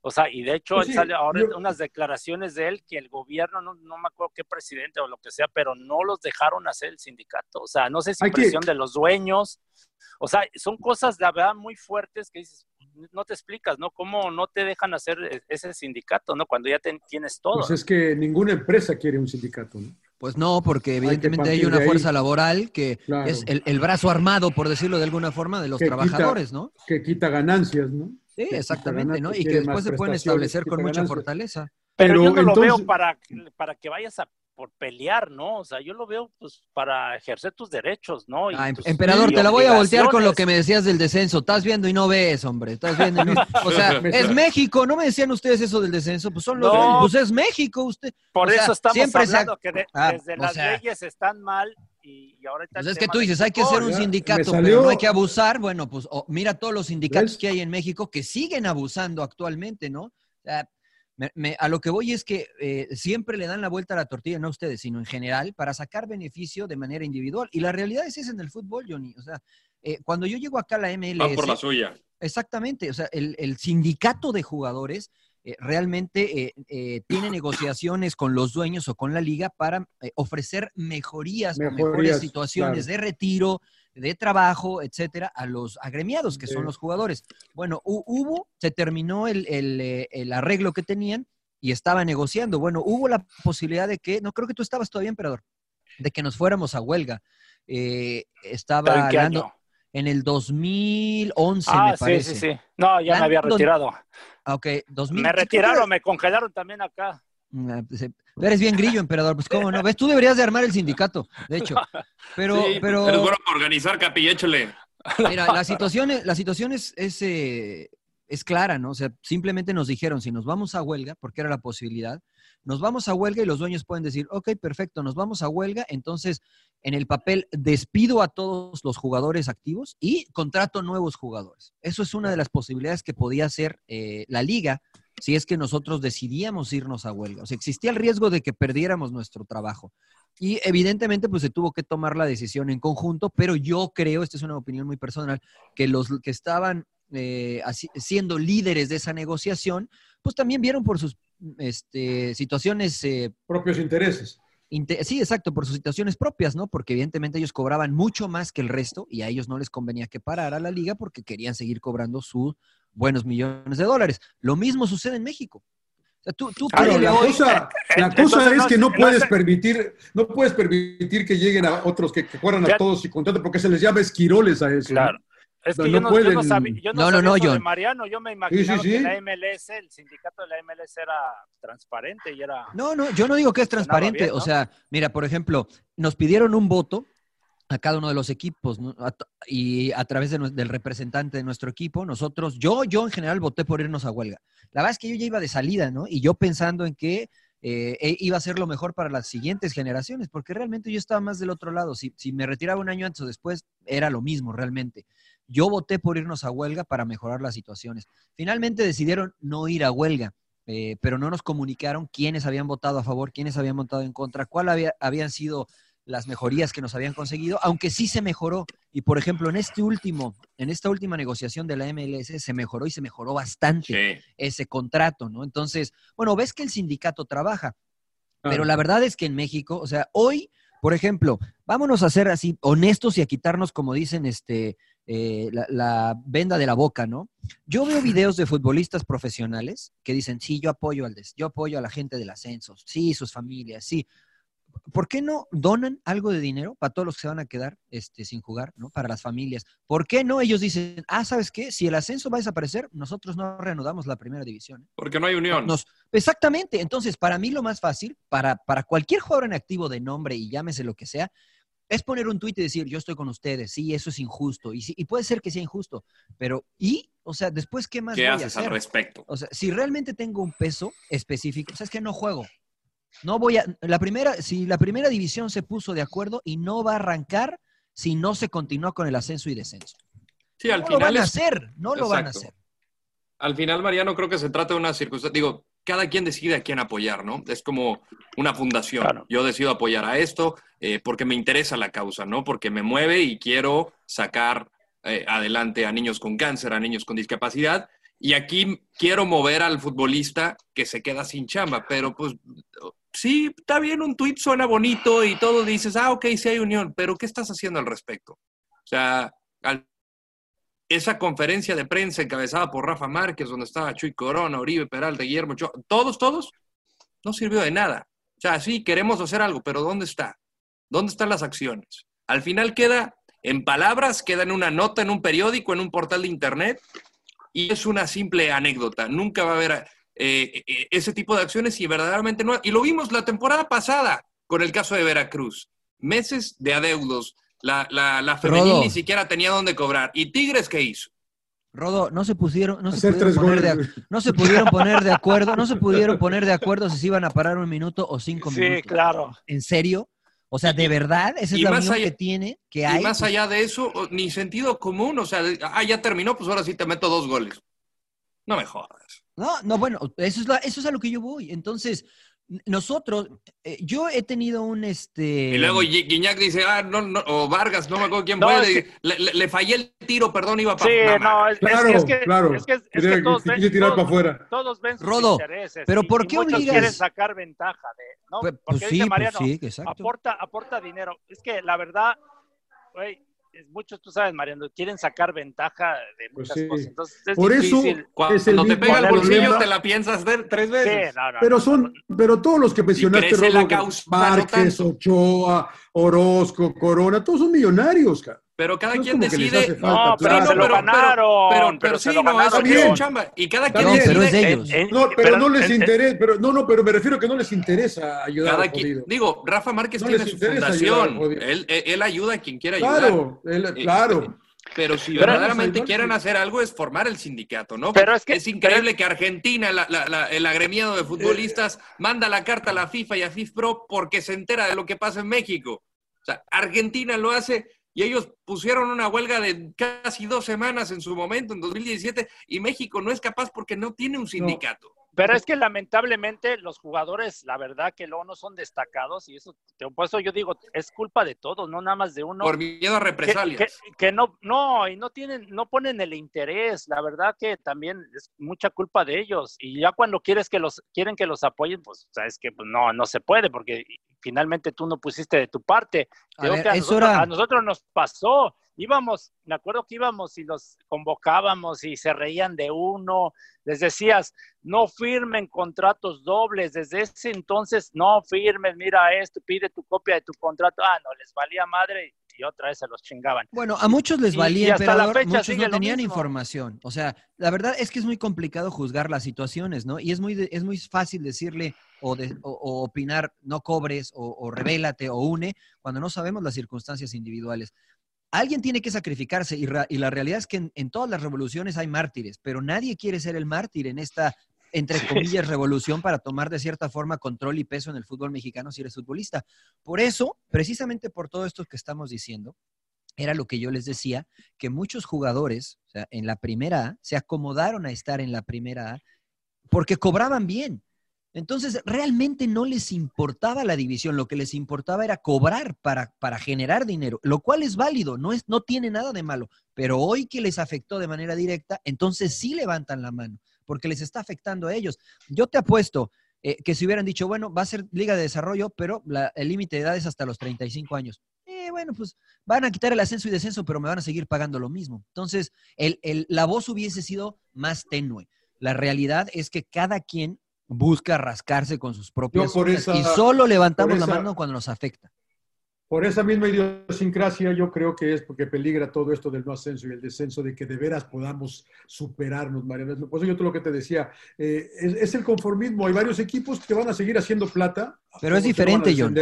O sea, y de hecho pues sale ahora unas declaraciones de él que el gobierno, no, no, me acuerdo qué presidente o lo que sea, pero no los dejaron hacer el sindicato. O sea, no sé si presión de los dueños. O sea, son cosas de verdad muy fuertes que dices, no te explicas, ¿no? ¿Cómo no te dejan hacer e-, ese sindicato, ¿no? Cuando ya tienes todo. Pues es que ninguna empresa quiere un sindicato, ¿no? Pues no, porque evidentemente hay, una fuerza laboral que es el, brazo armado, por decirlo de alguna forma, de los trabajadores, ¿no? Que quita ganancias, ¿no? Sí, exactamente, ¿no? Y que después se pueden establecer con mucha fortaleza. Pero, yo no lo veo para, para que vayas a por pelear, ¿no? O sea, yo lo veo pues para ejercer tus derechos, ¿no? ah, pues, emperador, te la voy a voltear con lo que me decías del descenso. Estás viendo y no ves, hombre. Estás viendo y no... O sea, es México, ¿no me decían ustedes eso del descenso? Pues son los pues es México, usted. Por eso estamos siempre hablando que ah, desde las leyes están mal y, ahora pues es que tú dices, hay que ser un sindicato, pero no hay que abusar. Bueno, pues mira todos los sindicatos que hay en México que siguen abusando actualmente, ¿no? O sea, a lo que voy es que eh, siempre le dan la vuelta a la tortilla, no a ustedes, sino en general, para sacar beneficio de manera individual. Y la realidad es esa en el fútbol, Johnny. O sea, eh, cuando yo llego acá a la MLS... por la suya. Exactamente. O sea, el, sindicato de jugadores eh, realmente tiene negociaciones con los dueños o con la liga para ofrecer mejorías, mejores situaciones de retiro, de trabajo, etcétera, a los agremiados, que son los jugadores. Bueno, hubo, se terminó eh, el, arreglo que tenían y estaba negociando. Bueno, hubo la posibilidad de que, no creo que tú estabas todavía, emperador, de que nos fuéramos a huelga. Eh, estaba hablando en el 2011, ah, me parece. Sí, sí, sí. No, ya me había retirado. Ah, ok, 2000. Me retiraron, me congelaron también acá. Ah, pues, eh, eres bien grillo, emperador. Pues cómo no. ¿Ves? Tú deberías de armar el sindicato, de hecho. Pero, pero. bueno para organizar, capilléchole. Mira, la situación, la situación es, eh, es, clara, ¿no? O sea, simplemente nos dijeron, si nos vamos a huelga, porque era la posibilidad, nos vamos a huelga y los dueños pueden decir, ok, perfecto, nos vamos a huelga, entonces en el papel despido a todos los jugadores activos y contrato nuevos jugadores. Eso es una de las posibilidades que podía hacer eh, la liga si es que nosotros decidíamos irnos a huelga. O sea, existía el riesgo de que perdiéramos nuestro trabajo. Y evidentemente, pues se tuvo que tomar la decisión en conjunto, pero yo creo, esta es una opinión muy personal, que los que estaban eh, siendo líderes de esa negociación, pues también vieron por sus este, situaciones... Eh, Propios intereses. sí, exacto, por sus situaciones propias, ¿no? Porque evidentemente ellos cobraban mucho más que el resto y a ellos no les convenía que parara la liga porque querían seguir cobrando sus buenos millones de dólares. Lo mismo sucede en México. O sea, tú, tú la, cosa, la cosa es que no puedes permitir, no puedes permitir que lleguen a otros que, que a todos y contraten, porque se les llama esquiroles a eso. Claro. Es que yo, no, yo, no, sabía, yo no, no, no, de Mariano, yo me imaginaba que la MLS, el sindicato de la MLS era transparente y era... No, no, yo no digo que es transparente, o sea, mira, por ejemplo, nos pidieron un voto a cada uno de los equipos y a través del representante de nuestro equipo, nosotros, yo, yo en general voté por irnos a huelga. La verdad es que yo ya iba de salida, ¿no? Y yo pensando en que eh, e, iba a ser lo mejor para las siguientes generaciones, porque realmente yo estaba más del otro lado. Si, si me retiraba un año antes o después, era lo mismo realmente. Yo voté por irnos a huelga para mejorar las situaciones. Finalmente decidieron no ir a huelga. Eh, pero no nos comunicaron quiénes habían votado a favor, quiénes habían votado en contra, cuáles habían sido las mejorías que nos habían conseguido, aunque sí se mejoró. Y por ejemplo, en este último, en esta última negociación de la MLS se mejoró y se mejoró bastante ese contrato, ¿no? Entonces, bueno, ves que el sindicato trabaja, pero la verdad es que en México, o sea, hoy, por ejemplo, vámonos a ser así honestos y a quitarnos, como dicen, este, eh, la, venda de la boca, ¿no? Yo veo videos de futbolistas profesionales que dicen, sí, yo apoyo al yo apoyo a la gente del ascenso, sí, sus familias, sí. ¿Por qué no donan algo de dinero para todos los que se van a quedar este, sin jugar, ¿no? Para las familias. ¿Por qué no ellos dicen, ah, ¿sabes qué? Si el ascenso va a desaparecer, nosotros no reanudamos la primera división. ¿eh? Porque no hay unión. exactamente. Entonces, para mí lo más fácil, para, para cualquier jugador en activo de nombre y llámese lo que sea, es poner un tuit y decir, yo estoy con ustedes, sí, eso es injusto. Y, sí, y puede ser que sea injusto, pero ¿y? O sea, después, ¿qué más ¿Qué voy haces a hacer? al respecto? O sea, si realmente tengo un peso específico, o sea, es que no juego. No voy a, la primera, si la primera división se puso de acuerdo y no va a arrancar si no se continúa con el ascenso y descenso. Sí, al no final lo van a hacer, no lo van a hacer. Al final, Mariano, creo que se trata de una circunstancia. Digo, cada quien decide a quién apoyar, ¿no? Es como una fundación. Claro. Yo decido apoyar a esto eh, porque me interesa la causa, ¿no? Porque me mueve y quiero sacar eh, adelante a niños con cáncer, a niños con discapacidad. Y aquí quiero mover al futbolista que se queda sin chamba, pero pues sí, está bien, un tuit suena bonito y todo dices, ah, ok, sí hay unión, pero ¿qué estás haciendo al respecto? O sea, esa conferencia de prensa encabezada por Rafa Márquez, donde estaba Chuy Corona, Oribe Peralta, Guillermo Ochoa, todos, todos, no sirvió de nada. O sea, sí, queremos hacer algo, pero ¿dónde está? ¿Dónde están las acciones? Al final queda en palabras, queda en una nota, en un periódico, en un portal de internet, y es una simple anécdota. Nunca va a haber eh, eh, ese tipo de acciones y verdaderamente no. Y lo vimos la temporada pasada con el caso de Veracruz. Meses de adeudos. La, la, la femenil Rodo. ni siquiera tenía dónde cobrar. ¿Y Tigres qué hizo? Rodo, no se pusieron, no se Hacer pudieron poner de, no se pudieron poner de acuerdo, no se pudieron poner de acuerdo si se iban a parar un minuto o cinco Sí, minutos. claro. ¿En serio? O sea, de verdad, esa es y la más unión allá- que tiene, que Y hay. más pues, allá de eso, ni sentido común. O sea, de- ah, ya terminó, pues ahora sí te meto dos goles. No me jodas. No, no, bueno, eso es, la- eso es a lo que yo voy. Entonces, nosotros, eh, yo he tenido un este. Y luego Gui- Guiñac dice, ah, no, no, o Vargas, no me acuerdo quién No, fue, le, le- le fallé el tiro, perdón, iba Sí, para... no, es, Claro, es que, claro. es que, es Quería- que todos, que ven, tirar todos- para afuera. todos ven sus Rodo, intereses. pero y- ¿por qué obligas? quieren sacar ventaja de, ¿no? Pues, Porque pues dice sí, pues Mariano, sí, exacto. aporta, aporta dinero. Es que la verdad, güey, es muchos, tú sabes, Mariano, quieren sacar ventaja de Pues muchas sí. cosas. Entonces es Por eso. Cuando es te pega el bolsillo, problema. te la piensas de- tres Sí, veces. no, no, Pero no, son, pero todos los que mencionaste, Rodo, causa, no Márquez. Ochoa, Orozco, Corona, todos son millonarios, cara. Pero cada No es quien decide... falta No, pero se lo pero- ganaron. Pero, pero, pero sí, se lo no, ganaron. eso es su chamba. Y cada quien pero es decide... de ellos. Eh, No, pero, no les interesa, pero no, no, pero me refiero que no les interesa ayudar Cada al quien, jodido. digo, Rafa Márquez No tiene su fundación. Él, él, él ayuda a quien quiera ayudar. Claro, él- Eh, claro. Pero si Pero verdaderamente quieren hacer algo es formar el sindicato, ¿no? Pero es que- increíble que Argentina, la- la- la- el agremiado de futbolistas, Eh, manda la carta a la FIFA y a FIFPro porque se entera de lo que pasa en México. O sea, Argentina lo hace y ellos pusieron una huelga de casi dos semanas en su momento, en 2017, y México no es capaz porque no tiene un sindicato. Pero es que lamentablemente los jugadores, la verdad que luego no son destacados y eso, por eso yo digo, es culpa de todos, no nada más de uno. Por miedo a que, represalias. que- que no, no, y no tienen, no ponen el interés, la verdad que también es mucha culpa de ellos. Y ya cuando quieres que los, quieren que los apoyen, pues sabes que pues, no, no se puede, porque finalmente tú no pusiste de tu parte. A Creo ver, que a, es nosotros, hora- a nosotros nos pasó. Íbamos, me acuerdo que íbamos y los convocábamos y se reían de uno. Les decías, no firmen contratos dobles. Desde ese entonces, no firmen, mira esto, pide tu copia de tu contrato. Ah, no, les valía madre y otra vez se los chingaban. Bueno, a muchos les valía, fecha muchos no tenían información. O sea, la verdad es que es muy complicado juzgar las situaciones, ¿no? Y es muy, es muy fácil decirle o, de- o- o opinar, no cobres, o, o revélate, o une, cuando no sabemos las circunstancias individuales. Alguien tiene que sacrificarse y, la realidad es que en, en todas las revoluciones hay mártires, pero nadie quiere ser el mártir en esta, entre comillas, revolución para tomar de cierta forma control y peso en el fútbol mexicano si eres futbolista. Por eso, precisamente por todo esto que estamos diciendo, era lo que yo les decía, que muchos jugadores, o sea, en la primera A, se acomodaron a estar en la primera A porque cobraban bien. Entonces, realmente no les importaba la división, lo que les importaba era cobrar para, para generar dinero, lo cual es válido, no, es, no tiene nada de malo, pero hoy que les afectó de manera directa, entonces sí levantan la mano, porque les está afectando a ellos. Yo te apuesto eh, que si hubieran dicho, bueno, va a ser liga de desarrollo, pero el límite de edad es hasta los 35 años. Eh, bueno, pues van a quitar el ascenso y descenso, pero me van a seguir pagando lo mismo. Entonces, el, el- la voz hubiese sido más tenue. La realidad es que cada quien busca rascarse con sus propias uñas esa- y solo levantamos la mano cuando nos afecta. Por esa misma idiosincrasia, yo creo que es porque peligra todo esto del no ascenso y el descenso, de que de veras podamos superarnos, Mariano. Por eso yo todo lo que te decía, eh, es, es el conformismo. Hay varios equipos que van a seguir haciendo plata. Pero es diferente, John.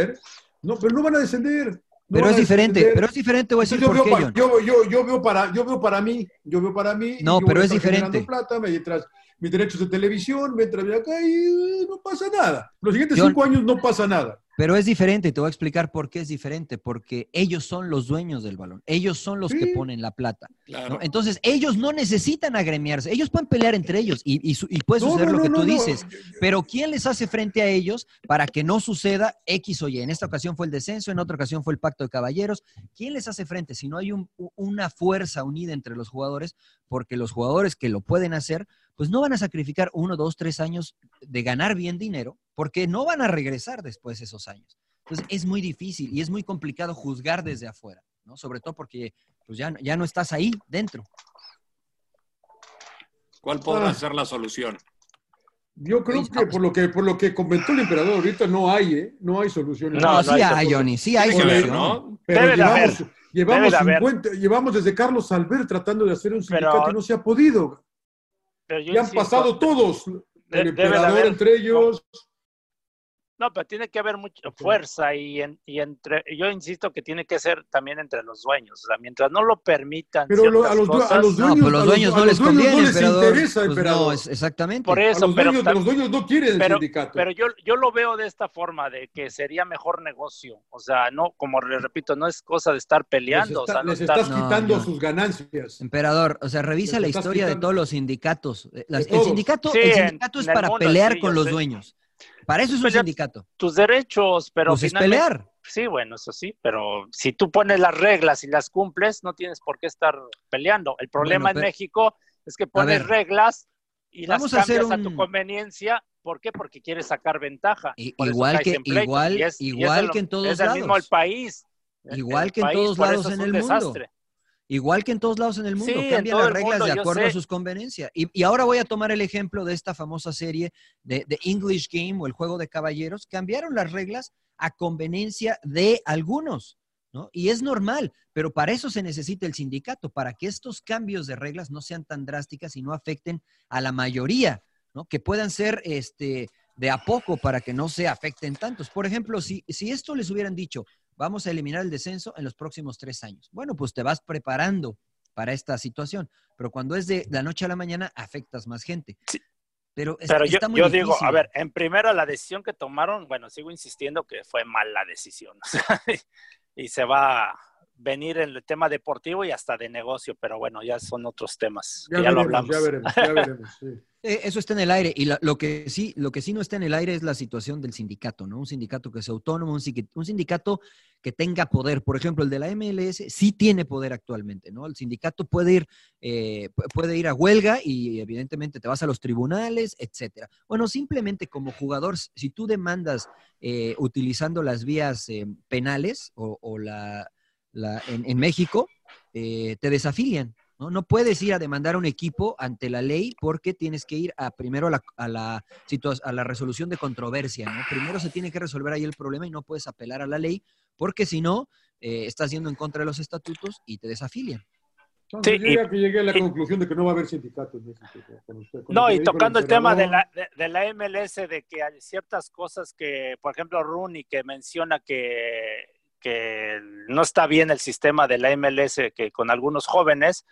No, pero no van a descender. no Pero es diferente, pero es diferente, voy a decir por yo, qué, veo, John. yo, yo, yo veo para, yo veo para mí, yo veo para mí. No, pero es diferente. plata, mientras mis derechos de televisión, mientras de acá y eh, no pasa nada. Los siguientes cinco años no pasa nada. Pero es diferente, te voy a explicar por qué es diferente, porque ellos son los dueños del balón, ellos son los que ponen la plata. ¿no? Entonces, ellos no necesitan agremiarse, ellos pueden pelear entre ellos y, y, y puede suceder lo que tú dices, pero ¿quién les hace frente a ellos para que no suceda X o Y? En esta ocasión fue el descenso, en otra ocasión fue el pacto de caballeros. ¿Quién les hace frente si no hay un, una fuerza unida entre los jugadores? Porque los jugadores que lo pueden hacer, pues no van a sacrificar uno, dos, tres años de ganar bien dinero, porque no van a regresar después de esos años. Entonces es muy difícil y es muy complicado juzgar desde afuera, ¿no? Sobre todo porque pues ya, ya no estás ahí dentro. ¿Cuál podrá ser la solución? Yo creo que por lo que por lo que comentó el emperador ahorita no hay, ¿eh? No hay solución. No, sí hay, Johnny, sí hay solución. ¿no? Pero Debe llevamos, llevamos, 50, llevamos desde Carlos Albert tratando de hacer un sindicato pero, y no se ha podido. Ya han pasado todos, el emperador entre ellos. No, pero tiene que haber mucha fuerza y, en, y entre, yo insisto que tiene que ser también entre los dueños, o sea, mientras no lo permitan. Pero lo, a, los, cosas, a, los, dueños no, los dueños no les conviene, no les interesa, pues no, es, exactamente. Por eso, a los, pero, dueños, los dueños no quieren pero, el sindicato. Pero yo, yo lo veo de esta forma, de que sería mejor negocio, o sea, no, como le repito, no es cosa de estar peleando. Les, está, o sea, no les estar, estás quitando sus ganancias. Emperador, o sea, revisa Les la historia de todos los sindicatos. Las- el todos. sindicato, Sí, el en- sindicato es en para mundo, pelear sí, con los dueños. Para eso es un Pelear sindicato. tus derechos, pero Pues es finalmente- pelear. Sí, bueno, eso sí, pero si tú pones las reglas y las cumples, no tienes por qué estar peleando. El problema Bueno, en pero- México es que pones ver. reglas y las Vamos a hacer cambias a, tu un- conveniencia. ¿Por qué? Porque quieres sacar ventaja. Eso igual que- igual- Y es- y igual es el- que en todos Es el mismo el lados. país. Igual El que en país, todos lados es en un el mundo. desastre. Igual que en todos lados en el mundo, Sí, cambian las reglas mundo, de acuerdo a sus conveniencias. Y, y ahora voy a tomar el ejemplo de esta famosa serie de, de English Game o el juego de caballeros. Cambiaron las reglas a conveniencia de algunos, ¿no? Y es normal, pero para eso se necesita el sindicato, para que estos cambios de reglas no sean tan drásticas y no afecten a la mayoría, ¿no? Que puedan ser este, de a poco para que no se afecten tantos. Por ejemplo, si, si esto les hubieran dicho, vamos a eliminar el descenso en los próximos tres años. Bueno, pues te vas preparando para esta situación, pero cuando es de la noche a la mañana, afectas más gente. Pero, es- Pero yo, está muy yo digo, a ver, en primera la decisión que tomaron, bueno, sigo insistiendo que fue mala decisión. y se va a venir en el tema deportivo y hasta de negocio, pero bueno, ya son otros temas. Ya, Ya, lo hablamos. ya veremos, ya veremos. sí. Eh, Eso está en el aire. Y la- lo, que sí, lo que sí no está en el aire es la situación del sindicato, ¿no? Un sindicato que sea autónomo, un, sindic- un sindicato que tenga poder. Por ejemplo, el de la MLS sí tiene poder actualmente, ¿no? El sindicato puede ir, eh, pu- puede ir a huelga y evidentemente te vas a los tribunales, etcétera. Bueno, simplemente como jugador, si tú demandas eh, utilizando las vías eh, penales o, o la, la- en, en México, eh, te desafilian. ¿No? No puedes ir a demandar a un equipo ante la ley porque tienes que ir a, primero a la, a, la situa- a la resolución de controversia. ¿no? Primero se tiene que resolver ahí el problema y no puedes apelar a la ley porque si no, eh, estás yendo en contra de los estatutos y te desafilian. Entonces, Sí, yo y- ya que llegué a la y- conclusión de que no va a haber sindicato en México. con usted- con No, y tocando el tema de la, de, de la MLS, de que hay ciertas cosas que, por ejemplo, Rooney, que menciona que, que no está bien el sistema de la MLS que con algunos jóvenes,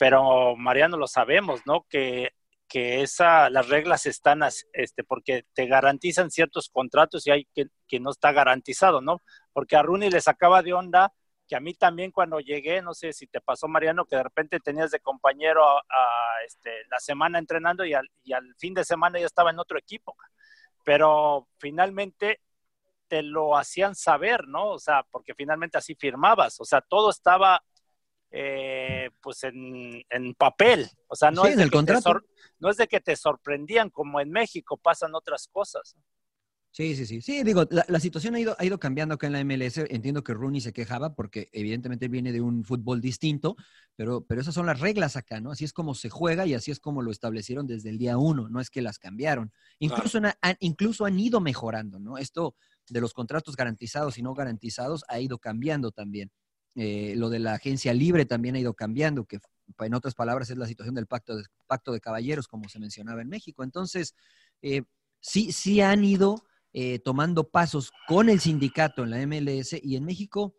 pero Mariano lo sabemos, ¿no? Que, que esa, las reglas están, este, porque te garantizan ciertos contratos y hay que, que no está garantizado, ¿no? Porque a Rooney le sacaba de onda que a mí también cuando llegué, no sé si te pasó Mariano, que de repente tenías de compañero a, este, la semana entrenando y al, y al fin de semana ya estaba en otro equipo. Pero finalmente te lo hacían saber, ¿no? O sea, porque finalmente así firmabas, o sea, todo estaba eh, pues en, en papel, o sea, no, Sí, es en de el contrato. no es de que te sorprendían como en México pasan otras cosas. Sí, sí, sí. Sí, digo, la, la situación ha ido, ha ido cambiando acá en la MLS. Entiendo que Rooney se quejaba porque evidentemente viene de un fútbol distinto, pero, pero esas son las reglas acá, ¿no? Así es como se juega y así es como lo establecieron desde el día uno, no es que las cambiaron. Incluso, han- incluso han ido mejorando, ¿no? Esto de los contratos garantizados y no garantizados ha ido cambiando también. Eh, lo de la agencia libre también ha ido cambiando, que en otras palabras es la situación del pacto de, pacto de caballeros, como se mencionaba en México. Entonces, eh, sí, sí han ido eh, tomando pasos con el sindicato en la MLS y en México,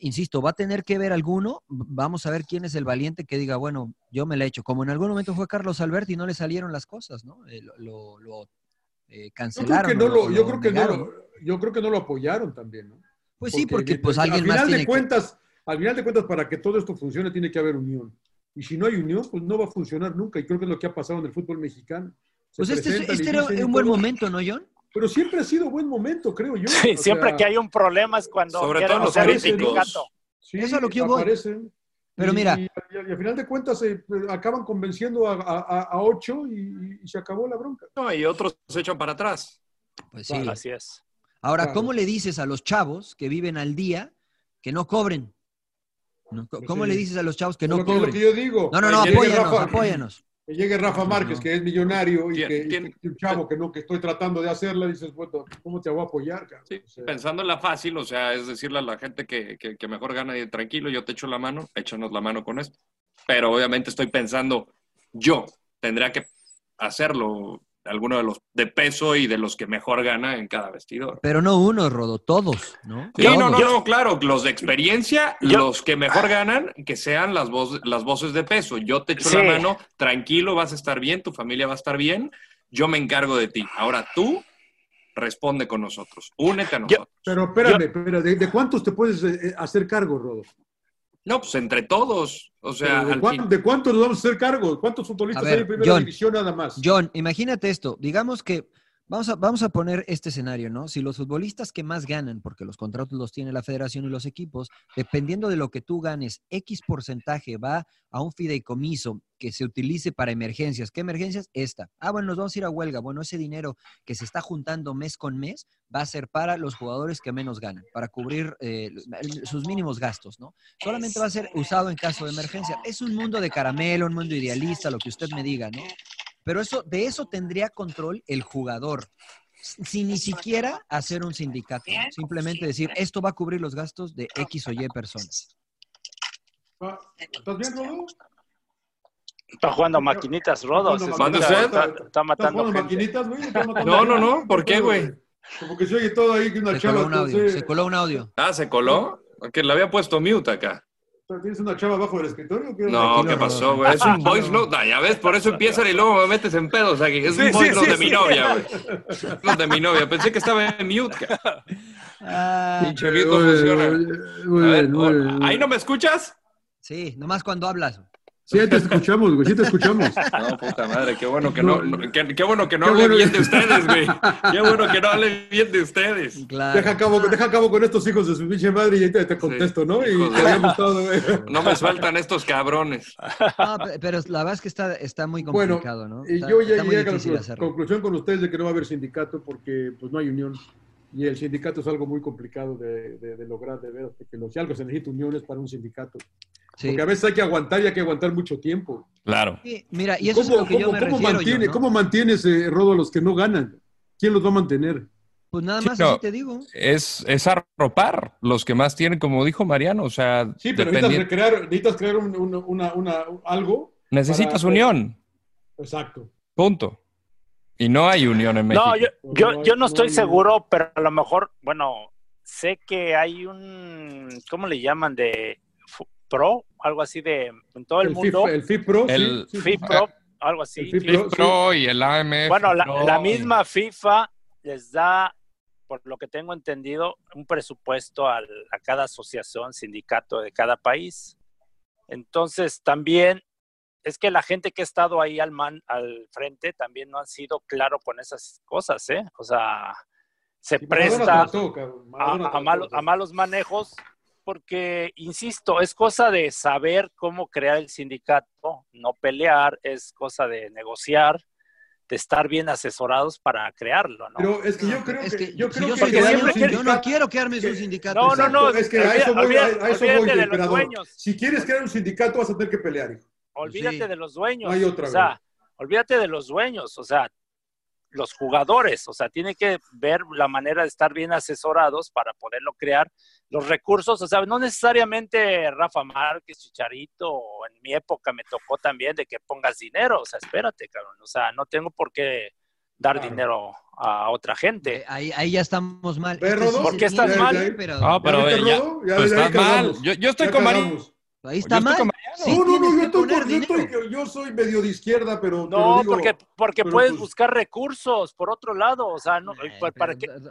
insisto, va a tener que ver alguno, vamos a ver quién es el valiente que diga, bueno, yo me la he hecho, como en algún momento fue Carlos Alberti y no le salieron las cosas, ¿no? Eh, lo lo- lo, eh, Yo creo cancelaron. que no o lo, yo creo que no negaron. lo, yo creo que no lo apoyaron también, ¿no? Pues sí, porque pues alguien al final más de tiene que- cuentas, Al final de cuentas, para que todo esto funcione, tiene que haber unión. Y si no hay unión, pues no va a funcionar nunca. Y creo que es lo que ha pasado en el fútbol mexicano. Se Pues este, este era un buen todo. momento, ¿no, John? Pero siempre ha sido buen momento, creo yo. Sí, O siempre sea, que hay un problema es cuando Sobre quieren todo los críticos. Sí, Eso es lo que yo voy. Pero Y- mira. Y, y al final de cuentas eh, acaban convenciendo a, a- a- a ocho y, y se acabó la bronca. No, y otros se echan para atrás. Pues sí. Así es. Ahora, Claro. ¿cómo le dices a los chavos que viven al día que no cobren? ¿Cómo sí. le dices a los chavos que no lo que, es lo cobren? que yo digo. No, no, no, apóyanos, Rafa- apóyanos. Que llegue Rafa Márquez, No. que es millonario, y Tien- que, y que un chavo que no, que estoy tratando de hacerla, dices, bueno, ¿cómo te voy a apoyar? cabrón? Sí, O sea, pensando en la fácil, o sea, es decirle a la gente que, que- que mejor gana y tranquilo, yo te echo la mano, échanos la mano con esto. Pero obviamente estoy pensando, yo tendría que hacerlo alguno de los de peso y de los que mejor gana en cada vestidor. Pero no uno, Rodo, todos, ¿no? Sí, no, no, no, claro, los de experiencia, Yo- los que mejor ganan, que sean las, voz- las voces de peso. Yo te echo Sí. la mano, tranquilo, vas a estar bien, tu familia va a estar bien, yo me encargo de ti. Ahora tú responde con nosotros, únete a nosotros. Pero espérame, espera, ¿de, de cuántos te puedes eh, hacer cargo, Rodo? No, pues entre todos, o sea, ¿De, al cuán- fin- de cuántos nos vamos a hacer cargo? ¿Cuántos futbolistas ver, hay en primera John, división nada más? John, imagínate esto. Digamos que vamos a, vamos a poner este escenario, ¿no? Si los futbolistas que más ganan, porque los contratos los tiene la federación y los equipos, dependiendo de lo que tú ganes, X porcentaje va a un fideicomiso que se utilice para emergencias. ¿Qué emergencias? Esta. Ah, bueno, nos vamos a ir a huelga. Bueno, ese dinero que se está juntando mes con mes va a ser para los jugadores que menos ganan, para cubrir eh, sus mínimos gastos, ¿no? Solamente va a ser usado en caso de emergencia. Es un mundo de caramelo, un mundo idealista, lo que usted me diga, ¿no? Pero eso, de eso tendría control el jugador, sin ni siquiera hacer un sindicato. ¿no? Simplemente decir, esto va a cubrir los gastos de X o Y personas. ¿Estás bien, Rodo? Está jugando maquinitas jugando ¿Mande está, usted? está- está ¿Estás matando jugando gente. maquinitas, güey? ¿Estás matando No, no, no, ¿por qué, güey? Como que se oye todo ahí que una Se chava. coló un audio, entonces, se coló un audio. Ah, ¿se coló? Que le había puesto mute acá. ¿Tienes una chava abajo del escritorio? o qué? No, ¿qué pasó, güey? Es un voice note. Ya ves, por eso empiezan y luego me metes en pedos aquí. Es un Sí, voice sí, note sí, de mi novia, güey. Los de mi novia. Pensé que estaba en mute. Ah, Pinche bien confusiona. Muy A ver, bien, muy bien. ¿ahí no me escuchas? sí, nomás cuando hablas. Sí, te escuchamos, güey, sí te escuchamos. No, puta madre, qué bueno que no, no- qué, qué bueno que no Qué hable bueno. bien de ustedes, güey. Qué bueno que no hable bien de ustedes. Claro. Deja cabo, deja cabo con estos hijos de su pinche madre y ahí te, te contesto, ¿no? Y te de- había gustado, güey. No me sueltan estos cabrones. No, pe- pero la verdad es que está, está muy Bueno, complicado, ¿no? y Está, yo ya llegué a la conclusión con ustedes de que no va a haber sindicato porque pues no hay unión. Y el sindicato es algo muy complicado de, de- de lograr, de veras, porque lo- si algo se necesita uniones para un sindicato. Sí. Porque a veces hay que aguantar y hay que aguantar mucho tiempo. Claro. Sí, mira, y eso es a ¿Cómo, lo que yo cómo- me cómo refiero. mantiene, yo, ¿no? ¿Cómo mantienes, eh, Rodo, a los que no ganan? ¿Quién los va a mantener? Pues nada Sí, más no. así te digo. Es, es arropar los que más tienen, como dijo Mariano. O sea, Sí, pero necesitas, recrear, necesitas crear un- un- una, una- algo. necesitas para- unión. Exacto. Punto. Y no hay unión en México. No, yo, No, yo, no yo no estoy seguro, pero a lo mejor, bueno, sé que hay un, ¿cómo le llaman? De pro, algo así de, en todo el, El mundo, FIFA, el FIPRO, El- sí, sí, sí. FIPRO, algo así. El FIPRO, Pro y el AMF. Bueno, la, la misma FIFA les da, por lo que tengo entendido, un presupuesto al- a cada asociación, sindicato de cada país. Entonces, también es que la gente que ha estado ahí al, man, al frente también no han sido claro con esas cosas, ¿eh? O sea, se Y presta a, a malo- malos manejos porque, insisto, es cosa de saber cómo crear el sindicato, no pelear, es cosa de negociar, de estar bien asesorados para crearlo, ¿no? Pero es que yo creo Es que, que yo creo yo que un no quiero crearme un que- sindicato. No, no, no, es que a eso voy, a- a eso voy, olvídate de los emperador. dueños. Si quieres crear un sindicato vas a tener que pelear, hijo. Olvídate Sí. de los dueños. No hay otra, o sea, olvídate de los dueños, o sea, los jugadores, o sea, tiene que ver la manera de estar bien asesorados para poderlo crear. Los recursos, o sea, no necesariamente Rafa Márquez, Chicharito, o en mi época me tocó también de que pongas dinero, o sea, espérate, cabrón, o sea, no tengo por qué dar Claro. dinero a otra Eh, gente. Ahí, ahí ya estamos mal. Este ¿Por qué estás mal? sí, pero- No, pero ¿Ya pues ya estás mal. Yo, yo estoy Ya con Mariano. Ahí está mal. Sí, no, no, no, yo estoy, yo, estoy- yo soy medio de izquierda, pero, pero No, digo, porque, porque pero puedes pues- buscar recursos por otro lado, o sea, no, Eh, pa- para pero- que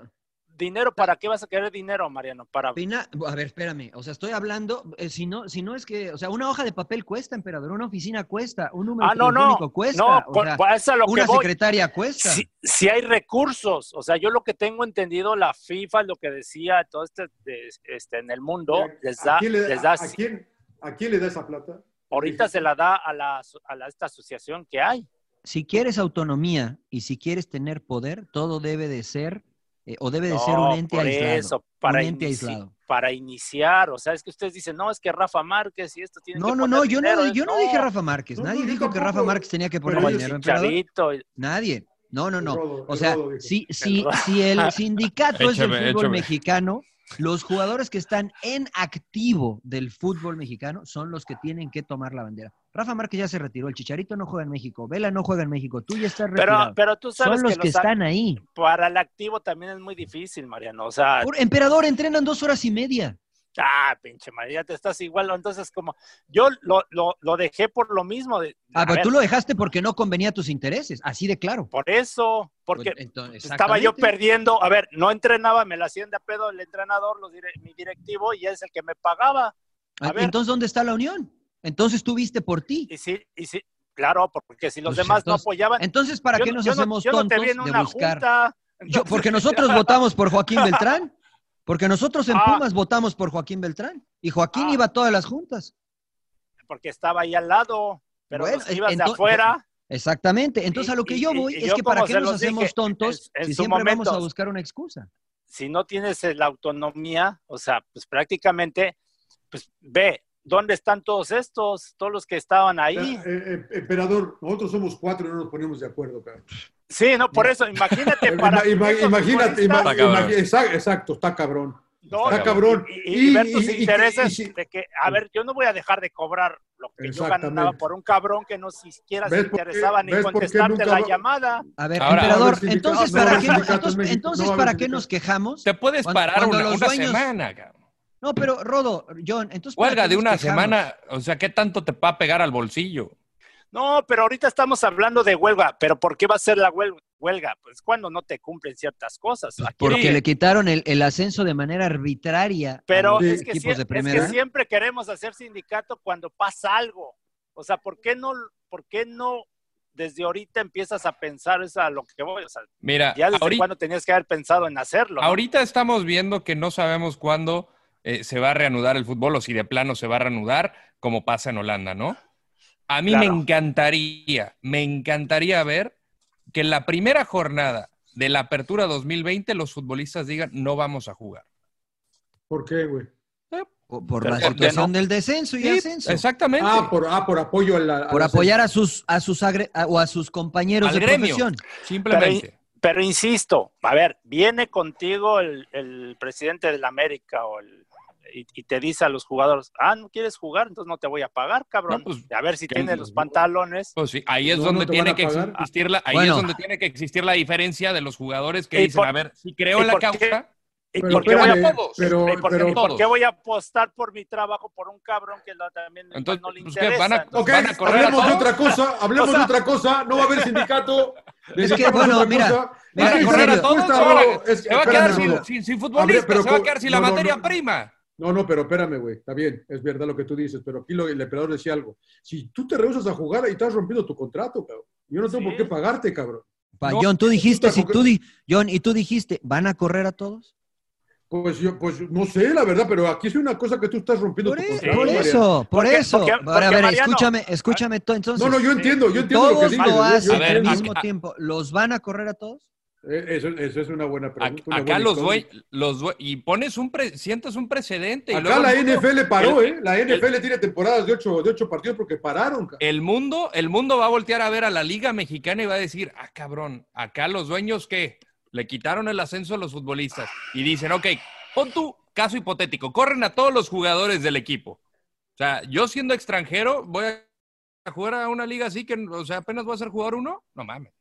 dinero, ¿para qué vas a querer dinero, Mariano? Para... Pina- a ver, espérame. O sea, estoy hablando, eh, si, no, si no es que, o sea, una hoja de papel cuesta, emperador, una oficina cuesta, un número Ah, no, no, telefónico cuesta, no, sea, pues, es a lo que una voy. secretaria cuesta. Si, si hay recursos, o sea, yo lo que tengo entendido, la FIFA, lo que decía todo este, de- este en el mundo, les da, ¿A quién le, les da a- a quién- a quién le da esa plata? ahorita se la da a, la, a la- esta asociación que hay. Si quieres autonomía y si quieres tener poder, todo debe de ser, eh, o debe de No, ser un ente por aislado. eso, para, un ente inici- aislado. para iniciar, o sea, es que ustedes dicen, no, es que Rafa Márquez y esto tiene No, que no, no, yo no, dinero". yo no dije Rafa Márquez. No, Nadie no, dijo que. Rafa Márquez tenía que poner dinero. Chicharito, Nadie. No, no, no. O el sea, si, si, si el sindicato es del Échame, fútbol échame. mexicano, los jugadores que están en activo del fútbol mexicano son los que tienen que tomar la bandera. Rafa Márquez ya se retiró, el Chicharito no juega en México, Vela no juega en México, tú ya estás pero, retirado. pero tú sabes son los que, que los a- están ahí. para el activo también es muy difícil, Mariano, o sea, Por- emperador, entrenan dos horas y media. Ah, pinche María, te estás igual, entonces como, yo lo, lo, lo dejé por lo mismo, de, Ah, pero ver, tú lo dejaste porque no convenía a tus intereses, así de claro. por eso, porque Pues, entonces, estaba yo perdiendo, a ver, no entrenaba, me la hacían de a pedo el entrenador, los dire- mi directivo, y es el que me pagaba. A Ah, ver. Entonces, ¿dónde está la unión? Entonces tú viste por ti. Y sí, y sí, claro, porque si los Pues, demás entonces- no apoyaban. Entonces, ¿para yo qué no- nos yo no- hacemos no te tontos vi en de una buscar? junta, entonces- porque nosotros votamos por Joaquín Beltrán. Porque nosotros en Ah. Pumas votamos por Joaquín Beltrán. Y Joaquín Ah. iba a todas las juntas. porque estaba ahí al lado, pero Bueno, ibas de afuera. Exactamente. Entonces, Y- a lo que y- yo voy y es yo que para qué nos dije hacemos tontos en- en si siempre vamos a buscar una excusa. si no tienes eh, la autonomía, o sea, pues prácticamente, pues ve, ¿dónde están todos estos? Todos los que estaban ahí. Eh, eh, emperador, nosotros somos cuatro y no nos ponemos de acuerdo, cabrón. Sí, no, por eso, imagínate para... Ima- ima- 500 imagínate, ima- futbolistas, Está cabrón. ima- exacto, exacto, está cabrón. no, está cabrón. Y, y- y ver tus Y- y- y- intereses de que, a ver, yo no voy a dejar de cobrar lo que yo ganaba por un cabrón que no siquiera se ¿Ves por qué- interesaba ni contestarte nunca la va- llamada. A ver, Ahora- emperador, entonces, no ¿para qué, entonces, entonces, no ¿para qué nos quejamos? Te puedes Cuando- parar cuando una, los una dueños- semana, cabrón. No, pero Rodo, John, entonces. ¿para Huelga de una quejamos? semana, o sea, ¿qué tanto te va a pegar al bolsillo? No, pero ahorita estamos hablando de huelga, pero ¿por qué va a ser la huel- huelga? Pues cuando no te cumplen ciertas cosas. Aquí Porque le quitaron el, el ascenso de manera arbitraria Pero a los es, que, equipos de es primera. que siempre queremos hacer sindicato cuando pasa algo. O sea, ¿por qué no, por qué no desde ahorita empiezas a pensar eso a lo que voy? O sea, Mira, ya desde ahorita, cuando tenías que haber pensado en hacerlo. ¿no? ahorita estamos viendo que no sabemos cuándo eh, se va a reanudar el fútbol o si de plano se va a reanudar, como pasa en Holanda, ¿no? A mí Claro. me encantaría, me encantaría ver que en la primera jornada de la apertura 2020 los futbolistas digan no vamos a jugar. ¿Por qué, güey? Por, por Pero la ¿por qué situación no? del descenso y Sí, ascenso. exactamente. Ah, por, ah, por apoyo a la. a por apoyar a sus, a sus agre- a- o a sus compañeros Al de gremio. profesión. Simplemente. Pero insisto, a ver, viene contigo el, el presidente de la América o el- y, y te dice a los jugadores, ah, no quieres jugar, entonces no te voy a pagar, cabrón. No, pues, a ver si tiene los pantalones. Pues sí, ahí es No, donde no tiene a que existir la, ahí Bueno. es donde tiene que existir la diferencia de los jugadores que ¿Y dicen, por- a ver, si creo en la qué? causa, ¿Y Pero por qué voy a espérame, todos? pero, ¿Y por, qué, pero- y por qué todos. voy a apostar por mi trabajo por un cabrón que la- también Entonces, no le pues, interesa? ¿Van a- Entonces, Ok, ¿Van a correr a hablemos de otra cosa, hablemos O sea- de otra cosa, no va a haber sindicato. Es que, bueno, mira, mira, serio. respuesta, Todos, ahora, es- se va a quedar sin, sin, sin A pero se va a quedar sin no, la no, materia no. prima. No, no, pero espérame, güey, está bien, es verdad lo que tú dices, pero aquí lo- el emperador decía algo. Si tú te rehusas a jugar, ahí estás rompiendo tu contrato, cabrón. Yo no tengo Sí. por qué pagarte, cabrón. Pa, No, John, tú dijiste, puta, si tú di, John, y tú dijiste, ¿van a correr a todos? Pues yo, pues no sé, la verdad, pero aquí es una cosa que tú estás rompiendo Por, tu e- contrato. por Mariano. eso, por Porque- eso. porque- porque, a ver, Mariano- escúchame, escúchame entonces. No, no, yo entiendo, yo entiendo lo que Todos dices. lo yo- yo hacen al mismo a- tiempo. ¿Los van a correr a todos? Eh, Eso, eso es una buena pregunta. una Acá los historia. due- los due- y pones un pre- sientas un precedente. y Acá luego la el mundo- NFL paró, el- ¿eh? La NFL tiene temporadas de ocho, de ocho partidos porque pararon. El mundo, el mundo va a voltear a ver a la Liga Mexicana y va a decir, ah, cabrón, acá los dueños que le quitaron el ascenso a los futbolistas y dicen, ok, pon tu caso hipotético, corren a todos los jugadores del equipo. O sea, yo siendo extranjero voy a jugar a una liga así que, o sea, apenas voy a ser jugador uno, no mames.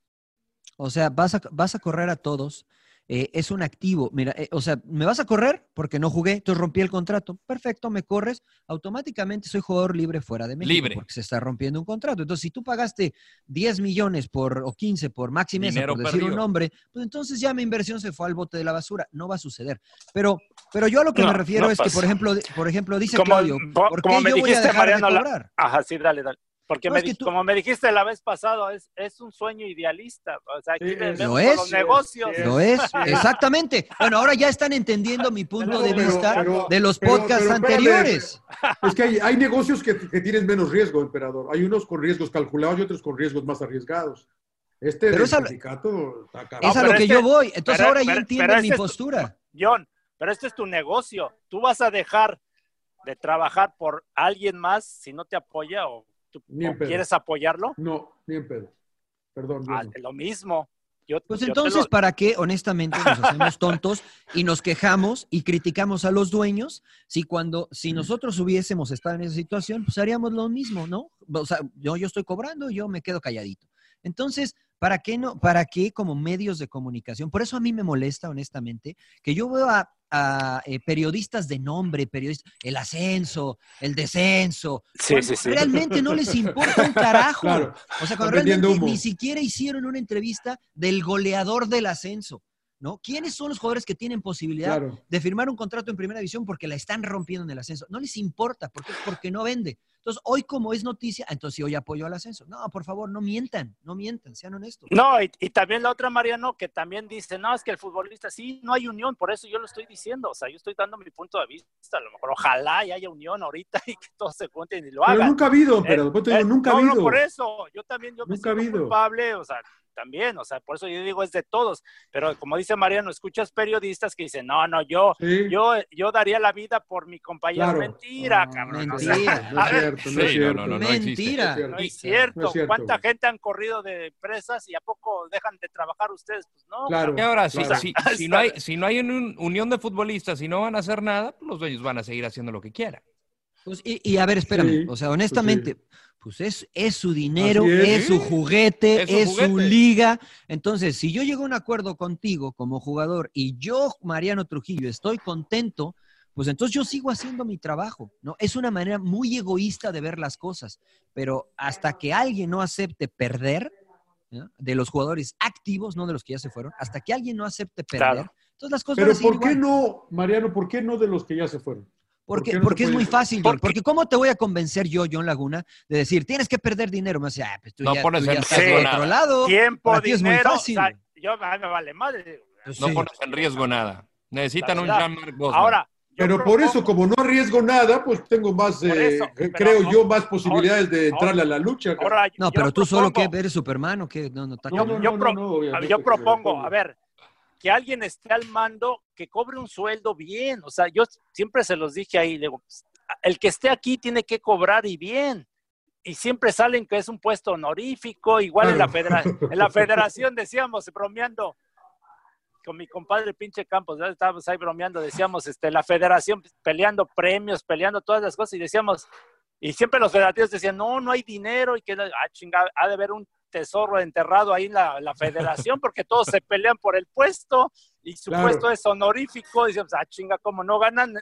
O sea, vas a, vas a correr a todos eh, es un activo. Mira, eh, o sea, me vas a correr porque no jugué, entonces rompí el contrato. Perfecto, me corres, automáticamente soy jugador libre fuera de México. Libre. Porque se está rompiendo un contrato. Entonces, si tú pagaste 10 millones por, o 15 por Maxi Mesa, Dinero por decir un nombre, pues entonces ya mi inversión se fue al bote de la basura. No va a suceder. Pero, pero yo a lo que No, me refiero no es que, por ejemplo, por ejemplo, dice como, Claudio, po- ¿por como qué me yo voy a dejar de la- ajá, sí, dale, dale. Porque No, me es que di- tú- como me dijiste la vez pasada, es, es un sueño idealista. O sea, aquí Lo vemos es. los negocios. Lo es, exactamente. Bueno, ahora ya están entendiendo mi punto de vista pero- de los pero- podcasts anteriores. Es que hay, hay negocios que, que tienen menos riesgo, emperador. Hay unos con riesgos calculados y otros con riesgos más arriesgados. Este Pero es a- sindicato está. Es a lo que este- yo voy. Entonces pero- ahora ya entienden mi este es tu- postura. John, pero este es tu negocio. Tú vas a dejar de trabajar por alguien más si no te apoya o, tú, Ni en o pedo. quieres apoyarlo. No, ni en pedo. Perdón. Ah, no. lo mismo. Yo, Pues yo entonces, lo- ¿para qué honestamente nos hacemos tontos y nos quejamos y criticamos a los dueños si cuando, si nosotros hubiésemos estado en esa situación, pues haríamos lo mismo, ¿no? O sea, yo, yo estoy cobrando, yo me quedo calladito. Entonces, ¿para qué no, para qué como medios de comunicación? Por eso a mí me molesta, honestamente, que yo veo a, a, eh, periodistas de nombre, periodistas, el ascenso, el descenso. Sí, cuando sí, sí. Realmente no les importa un carajo. Claro. O sea, cuando realmente ni siquiera hicieron una entrevista del goleador del ascenso, ¿no? ¿Quiénes son los jugadores que tienen posibilidad Claro. de firmar un contrato en primera división porque la están rompiendo en el ascenso? No les importa, ¿por qué? Porque no vende. Entonces, hoy como es noticia, entonces sí, hoy apoyo al ascenso. No, por favor, no mientan, no mientan, sean honestos. No, y, y también la otra, Mariano, que también dice, no, es que el futbolista, sí, no hay unión, por eso yo lo estoy diciendo, o sea, yo estoy dando mi punto de vista, a lo mejor ojalá y haya unión ahorita y que todos se junten y lo Pero hagan. nunca ha habido, Eh, emperador. Pues te digo, eh, nunca ha no, no, habido. por eso, yo también, yo me Nunca siento habido. culpable, o sea, también, o sea, por eso yo digo es de todos, pero como dice Mariano, escuchas periodistas que dicen, no, no, yo, Sí. yo, yo daría la vida por mi compañero, Claro. mentira, No, cabrón, o mentira. sea, No es cierto, no es Sí, no, cierto. no, no, no existe. Mentira. no es No cierto, es cierto, ¿cuánta gente han corrido de empresas y a poco dejan de trabajar ustedes? Pues no, Claro. Y ahora, si, Claro. si, si no hay, si no hay un- unión de futbolistas y no van a hacer nada, pues los dueños van a seguir haciendo lo que quieran. Pues, y, y a ver, espérame, Sí, o sea, honestamente, pues, es, es su dinero, es. es. su juguete, Es su es su juguete. liga. Entonces, si yo llego a un acuerdo contigo como jugador y yo, Mariano Trujillo, estoy contento, pues entonces yo sigo haciendo mi trabajo, ¿no? Es una manera muy egoísta de ver las cosas, pero hasta que alguien no acepte perder, ¿no? de los jugadores activos, no de los que ya se fueron, hasta que alguien no acepte perder, Claro. entonces las cosas Pero van a seguir ¿por qué igual. no, Mariano, por qué no de los que ya se fueron? ¿Por Porque, no porque es muy fácil, ¿Por John, porque ¿cómo te voy a convencer yo, John Laguna, de decir, tienes que perder dinero? Me dice, ah, pues tú No ya, pones tú ya en estás de riesgo otro nada. lado. tiempo, Para ti es muy dinero, fácil. o sea, yo a mí me vale madre. Pues No sí. pones en riesgo nada. Necesitan un. Jean-Marc Bosman. Ahora, Pero por propongo- eso, como no arriesgo nada, pues tengo más, eh, eso, pero creo yo, más posibilidades de ahora- entrarle a la lucha. ahora, No, pero tú solo que propongo- eres Superman o qué? No, no, está No, yo pro- propongo, a ver, que alguien esté al mando, que cobre un sueldo bien. O sea, yo siempre se los dije ahí, digo, pues, el que esté aquí tiene que cobrar y bien. Y siempre salen que es un puesto honorífico, igual en, la federa- en la federación decíamos, bromeando, con mi compadre pinche Campos, estábamos ahí bromeando, decíamos, este, la federación peleando premios, peleando todas las cosas, y decíamos, y siempre los federativos decían, no, no hay dinero, y que, ah, chingada, ha de haber un tesoro enterrado ahí en la, la federación, porque todos se pelean por el puesto, y su Claro. puesto es honorífico, y decíamos, ah, chinga, como no ganan,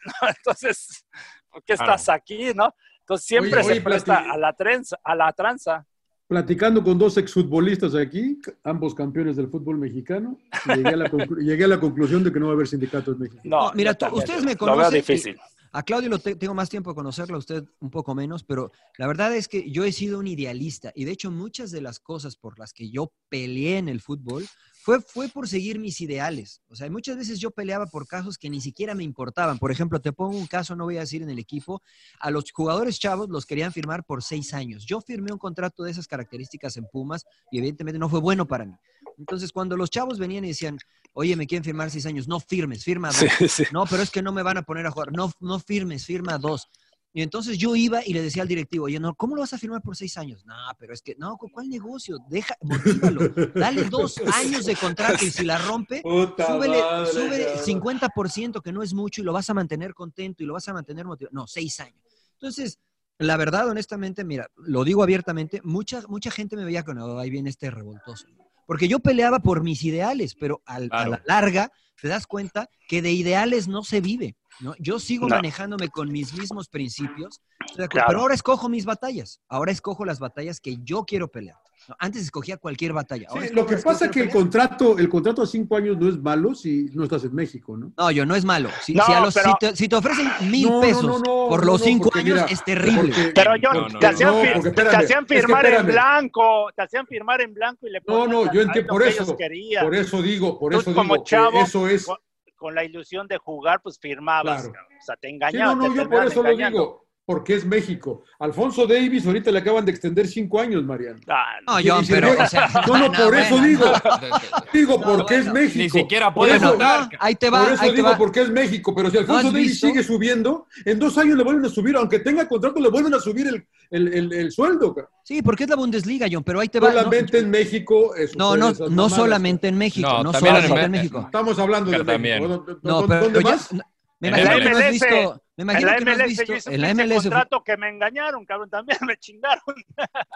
entonces, ¿por qué Claro. estás aquí, no? Entonces siempre Oye, se presta a la trenza, a la tranza. Platicando con dos exfutbolistas aquí, ambos campeones del fútbol mexicano, llegué a la, conclu- llegué a la conclusión de que no va a haber sindicatos en México. No, No, mira, tú- ustedes me lo veo conocen difícil. A Claudio lo te- tengo más tiempo de conocerlo, a usted un poco menos, pero la verdad es que yo he sido un idealista y de hecho muchas de las cosas por las que yo peleé en el fútbol fue, fue por seguir mis ideales. O sea, muchas veces yo peleaba por casos que ni siquiera me importaban. Por ejemplo, te pongo un caso, no voy a decir en el equipo, a los jugadores chavos los querían firmar por seis años. Yo firmé un contrato de esas características en Pumas y evidentemente no fue bueno para mí. Entonces, cuando los chavos venían y decían, oye, me quieren firmar seis años, no firmes, firma dos. No, pero es que no me van a poner a jugar. No, no firmes, firma dos. Y entonces yo iba y le decía al directivo, oye, no, ¿cómo lo vas a firmar por seis años? No, pero es que, no, ¿cuál negocio? Deja, motívalo. Dale dos años de contrato y si la rompe, Puta súbele, madre, súbele cabrón. 50%, que no es mucho, y lo vas a mantener contento y lo vas a mantener motivado. No, seis años. Entonces, la verdad, honestamente, mira, lo digo abiertamente, mucha, mucha gente me veía con, "Oh, ahí viene este revoltoso. Porque yo peleaba por mis ideales, pero al- a la larga te das cuenta que de ideales no se vive. ¿no? Yo sigo No. manejándome con mis mismos principios, Claro. pero ahora escojo mis batallas. Ahora escojo las batallas que yo quiero pelear. ¿No? Antes escogía cualquier batalla. ahora Sí, lo que pasa es que el contrato, el contrato a cinco años no es malo si no estás en México, ¿no? No, yo no es malo. Si, No, si a los- pero- si te, si te ofrecen mil No, no, pesos no, no, por no, los no, cinco años, mira, es terrible. porque- Pero yo, No, no, te, hacían, no, fir- porque te espérame, hacían es que firmar en blanco, te hacían firmar en blanco y le No, no, yo a entiendo, por eso, por eso digo, por Tú eso como digo chavo, eso es, con, la ilusión de jugar, pues firmabas. Claro. O sea, te Sí, engañaban. no, no, te yo por eso lo digo, porque es México. Alfonso Davis ahorita le acaban de extender cinco años, Mariano. Ah, No, Y- John, y se pero, o sea, no, no, por eso bueno, digo, no. digo No, porque es bueno, México. Ni siquiera puede eso- Bueno, no, ahí te va, Por eso ahí te digo va. porque es México, pero si Alfonso Davis visto? sigue subiendo, en dos años le vuelven a subir, aunque tenga contrato, le vuelven a subir el, el, el- el sueldo. Sí, porque es la Bundesliga, John, pero ahí te va. no- Solamente en México. No, no, no solamente en México, No, solamente en México. Estamos hablando de. México. ¿Dó- No, dó- pero ¿Dónde más? me imagino que no has visto, me En imagino la que no has MLS visto, yo hice en la un MLS, contrato que me engañaron, cabrón, también me chingaron.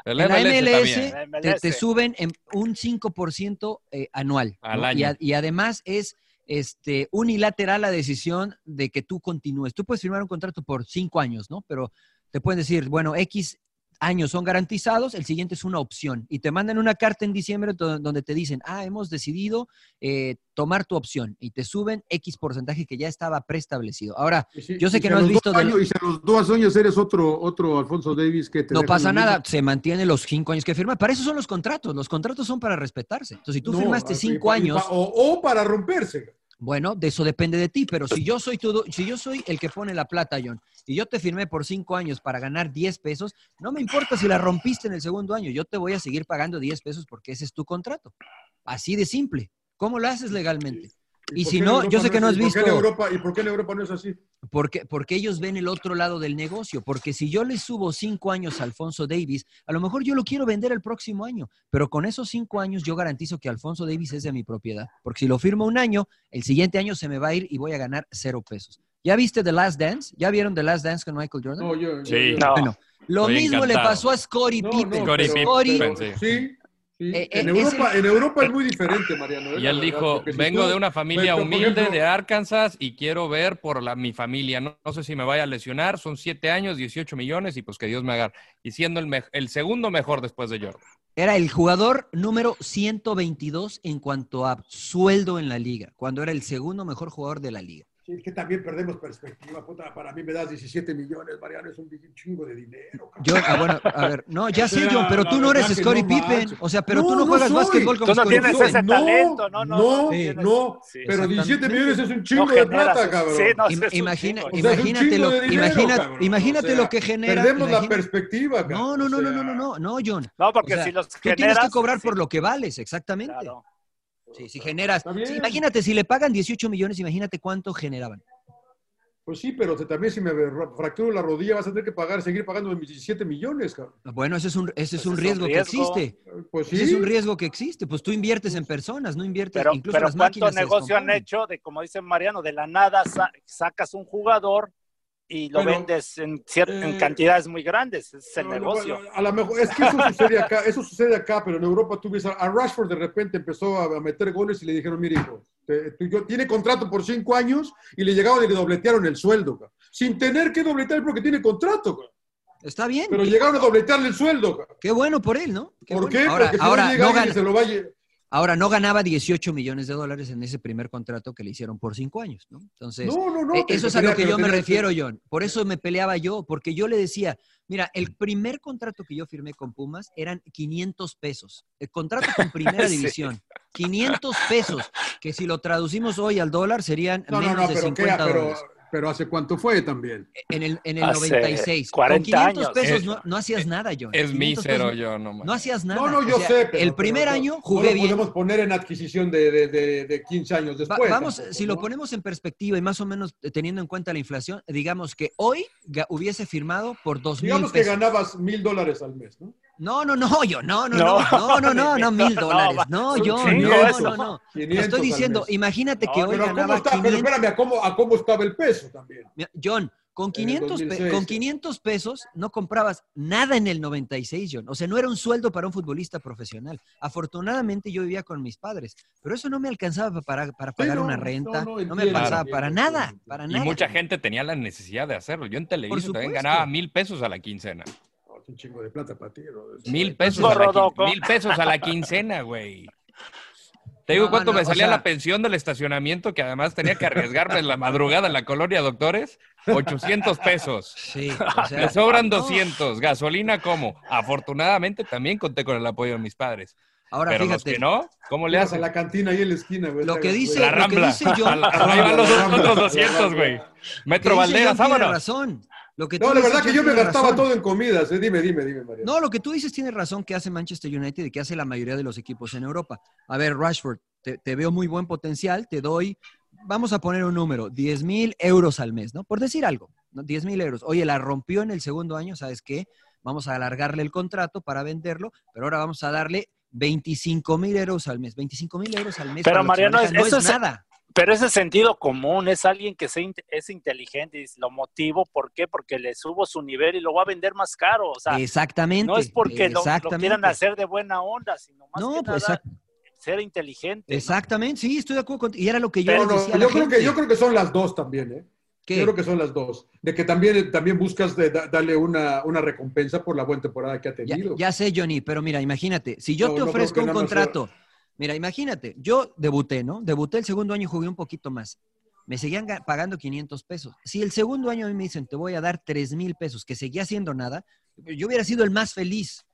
El en la MLS MLS también. La te, suben en un 5% eh, anual. Al ¿no? año. Y, a- y además es este, unilateral la decisión de que tú continúes. Tú puedes firmar un contrato por cinco años, ¿no? Pero te pueden decir, bueno, X años son garantizados, el siguiente es una opción. Y te mandan una carta en diciembre do- donde te dicen, ah, hemos decidido eh, tomar tu opción. Y te suben X porcentaje que ya estaba preestablecido. Ahora, yo sé que no has visto... años- y si a los dos años eres otro, otro Alfonso Davis que te no pasa mismo. nada, se mantiene los cinco años que firma. Para eso son los contratos. Los contratos son para respetarse. Entonces, si tú No, firmaste cinco años, o para romperse. Bueno, de eso depende de ti. Pero si yo soy todo, si yo soy el que pone la plata, John, y yo te firmé por cinco años para ganar 10 pesos, no me importa si la rompiste en el segundo año. Yo te voy a seguir pagando 10 pesos porque ese es tu contrato. Así de simple. ¿Cómo lo haces legalmente? Y si no, yo sé que no has es- y por qué en visto. Europa- ¿Y por qué en Europa no es así? Porque, porque ellos ven el otro lado del negocio. Porque si yo le subo cinco años a Alfonso Davis, a lo mejor yo lo quiero vender el próximo año. Pero con esos cinco años yo garantizo que Alfonso Davis es de mi propiedad. Porque si lo firmo un año, el siguiente año se me va a ir y voy a ganar cero pesos. ¿Ya viste The Last Dance? ¿Ya vieron The Last Dance con Michael Jordan? No, yo, Sí. yo- No. Bueno, lo Estoy mismo le pasó a Scottie No, Pippen. no, Scottie pero- Scottie- Pippen, pero- sí. Eh, en, eh, es Europa, en Europa es muy diferente, Mariano. eh, Y él dijo, si vengo tú- de una familia humilde ejemplo, de Arkansas y quiero ver por la, mi familia. No, no sé si me vaya a lesionar, son siete años, 18 millones y pues que Dios me agarre. Y siendo el segundo mejor después de Jordan. Era el jugador número 122 en cuanto a sueldo en la liga, cuando era el segundo mejor jugador de la liga. Sí, que también perdemos perspectiva. puta, para mí me das 17 millones, Mariano, es un chingo de dinero. cabrón. Yo, ah, bueno, a ver, no, ya sé, John, pero tú no eres Scottie no Pippen. O sea, pero No, tú no no juegas soy. básquetbol como Tú no Scottie tienes Pippen. ese talento, no, no, no, no tienes- no, sí. pero 17 Exactamente. millones es un chingo No de generas plata, cabrón. Sí, no, es imagina- es un imagínate lo- dinero, imagina- cabrón. imagínate O sea, lo que genera- Perdemos la perspectiva, cabrón. No, no, no, no, no, no, no, no, John. No, porque O sea, si los Tú tienes que generas, cobrar por lo que vales, exactamente. claro. Sí, si generas. Sí, imagínate, si le pagan 18 millones, imagínate cuánto generaban. Pues sí, pero también si me fracturo la rodilla vas a tener que pagar, seguir pagando mis 17 millones, cabrón. Bueno, ese es un, ese es Pues un es un riesgo que existe. Pues sí. Ese es un riesgo que existe. Pues tú inviertes en personas, no inviertes Pero, incluso pero las ¿cuánto máquinas. se negocio han hecho de, como dice Mariano, de la nada sa- sacas un jugador y lo Bueno, vendes en, cier- en eh, cantidades muy grandes? Es el No, negocio. A lo mejor, es que eso sucede acá, eso sucede acá, pero en Europa tú ves a, a Rashford de repente empezó a, a meter goles y le dijeron, mire hijo, te- tú- yo- tiene contrato por cinco años y le llegaron y le dobletearon el sueldo, sin tener que dobletear porque tiene contrato, ca. Está bien. pero llegaron a dobletearle el sueldo. ca. qué bueno por él, ¿no? Qué ¿Por bueno. qué? Ahora, porque si ahora, no llega no alguien se lo vaya. Ahora no ganaba 18 millones de dólares en ese primer contrato que le hicieron por cinco años, ¿no? Entonces, No, no, no. Eh, Eso es a lo que yo me refiero, John. Por eso me peleaba yo, porque yo le decía, mira, el primer contrato que yo firmé con Pumas eran 500 pesos. El contrato con primera Sí. división, 500 pesos, que si lo traducimos hoy al dólar serían No, no, menos no, de pero, 50 ¿qué? pero, dólares. Pero ¿hace cuánto fue también? En el, en el Hace 96. 40 con 500 años. pesos Es- no, no hacías nada, John. Es 500 mísero pesos yo, no No hacías nada. No, no, yo O sea, sé. Pero, el primer pero año no jugué lo bien. podemos poner en adquisición de, de, de, de 15 años Va- después. vamos, tampoco, si lo ¿no? ponemos en perspectiva y más o menos teniendo en cuenta la inflación, digamos que hoy hubiese firmado por dos mil Digamos que ganabas mil dólares al mes, ¿no? No, no, no, yo, no, no, No, no, no, no, no, no, mil dólares. No, yo, no, no, no. Te 500 estoy diciendo, imagínate que No, hoy Pero, ¿cómo ganaba pero 500. espérame, ¿a cómo, a cómo estaba el peso también? John, Con En el 500, pe- 2006, con sí. 500 pesos no comprabas nada en el 96, John. O sea, no era un sueldo para un futbolista profesional. Afortunadamente yo vivía con mis padres, pero eso no me alcanzaba para, para pagar no, una renta, no, no, me alcanzaba para entiendo, nada, para Y nada. mucha gente tenía la necesidad de hacerlo. Yo en televisión también ganaba mil pesos a la quincena. Un chingo de plata para ti. ¿no? Mil pesos, a la, mil pesos a la quincena, güey. Te digo No, cuánto no, me o salía sea- la pensión del estacionamiento, que además tenía que arriesgarme en la madrugada en la colonia Doctores. 800 pesos. Sí, o sea, Me sobran no. 200. Gasolina, ¿cómo? Afortunadamente también conté con el apoyo de mis padres. Ahora Pero los fíjate, que no, ¿cómo le hacen? a la cantina ahí en la esquina, güey. Lo que dice-. La lo que dice John- Ahí van los otros la 200, Rambla. güey. Metro tiene vámonos. razón. Lo que tú No, la verdad que yo me gastaba razón. todo en comidas. eh. Dime, dime, dime, María. No, lo que tú dices tiene razón que hace Manchester United y que hace la mayoría de los equipos en Europa. A ver, Rashford, te, te veo muy buen potencial, te doy, vamos a poner un número, 10 mil euros al mes, ¿no? Por decir algo, ¿no? 10 mil euros. Oye, la rompió en el segundo año, ¿sabes qué? Vamos a alargarle el contrato para venderlo, pero ahora vamos a darle 25 mil euros al mes. 25 mil euros al mes. Pero, Mariano, no eso es es- nada. Pero ese sentido común es alguien que se es inteligente y lo motivo. ¿Por qué? Porque le subo su nivel y lo va a vender más caro. O sea, Exactamente. no es porque lo- quieran hacer de buena onda, sino más No, que pues, nada ser inteligente. ¿no? Exactamente, sí, estoy de acuerdo contigo. Y era lo que yo No, les no, decía yo, creo que, yo creo que son las dos también, ¿eh? ¿Qué? Yo creo que son las dos. De que también, también buscas de da- darle una, una recompensa por la buena temporada que ha tenido. ya sé, Johnny, pero mira, imagínate, si yo No, te no ofrezco un contrato, mira, imagínate, yo debuté, ¿no? Debuté el segundo año y jugué un poquito más. Me seguían ga- pagando 500 pesos. Si el segundo año a mí me dicen, te voy a dar 3 mil pesos, que seguía siendo nada, yo hubiera sido el más feliz.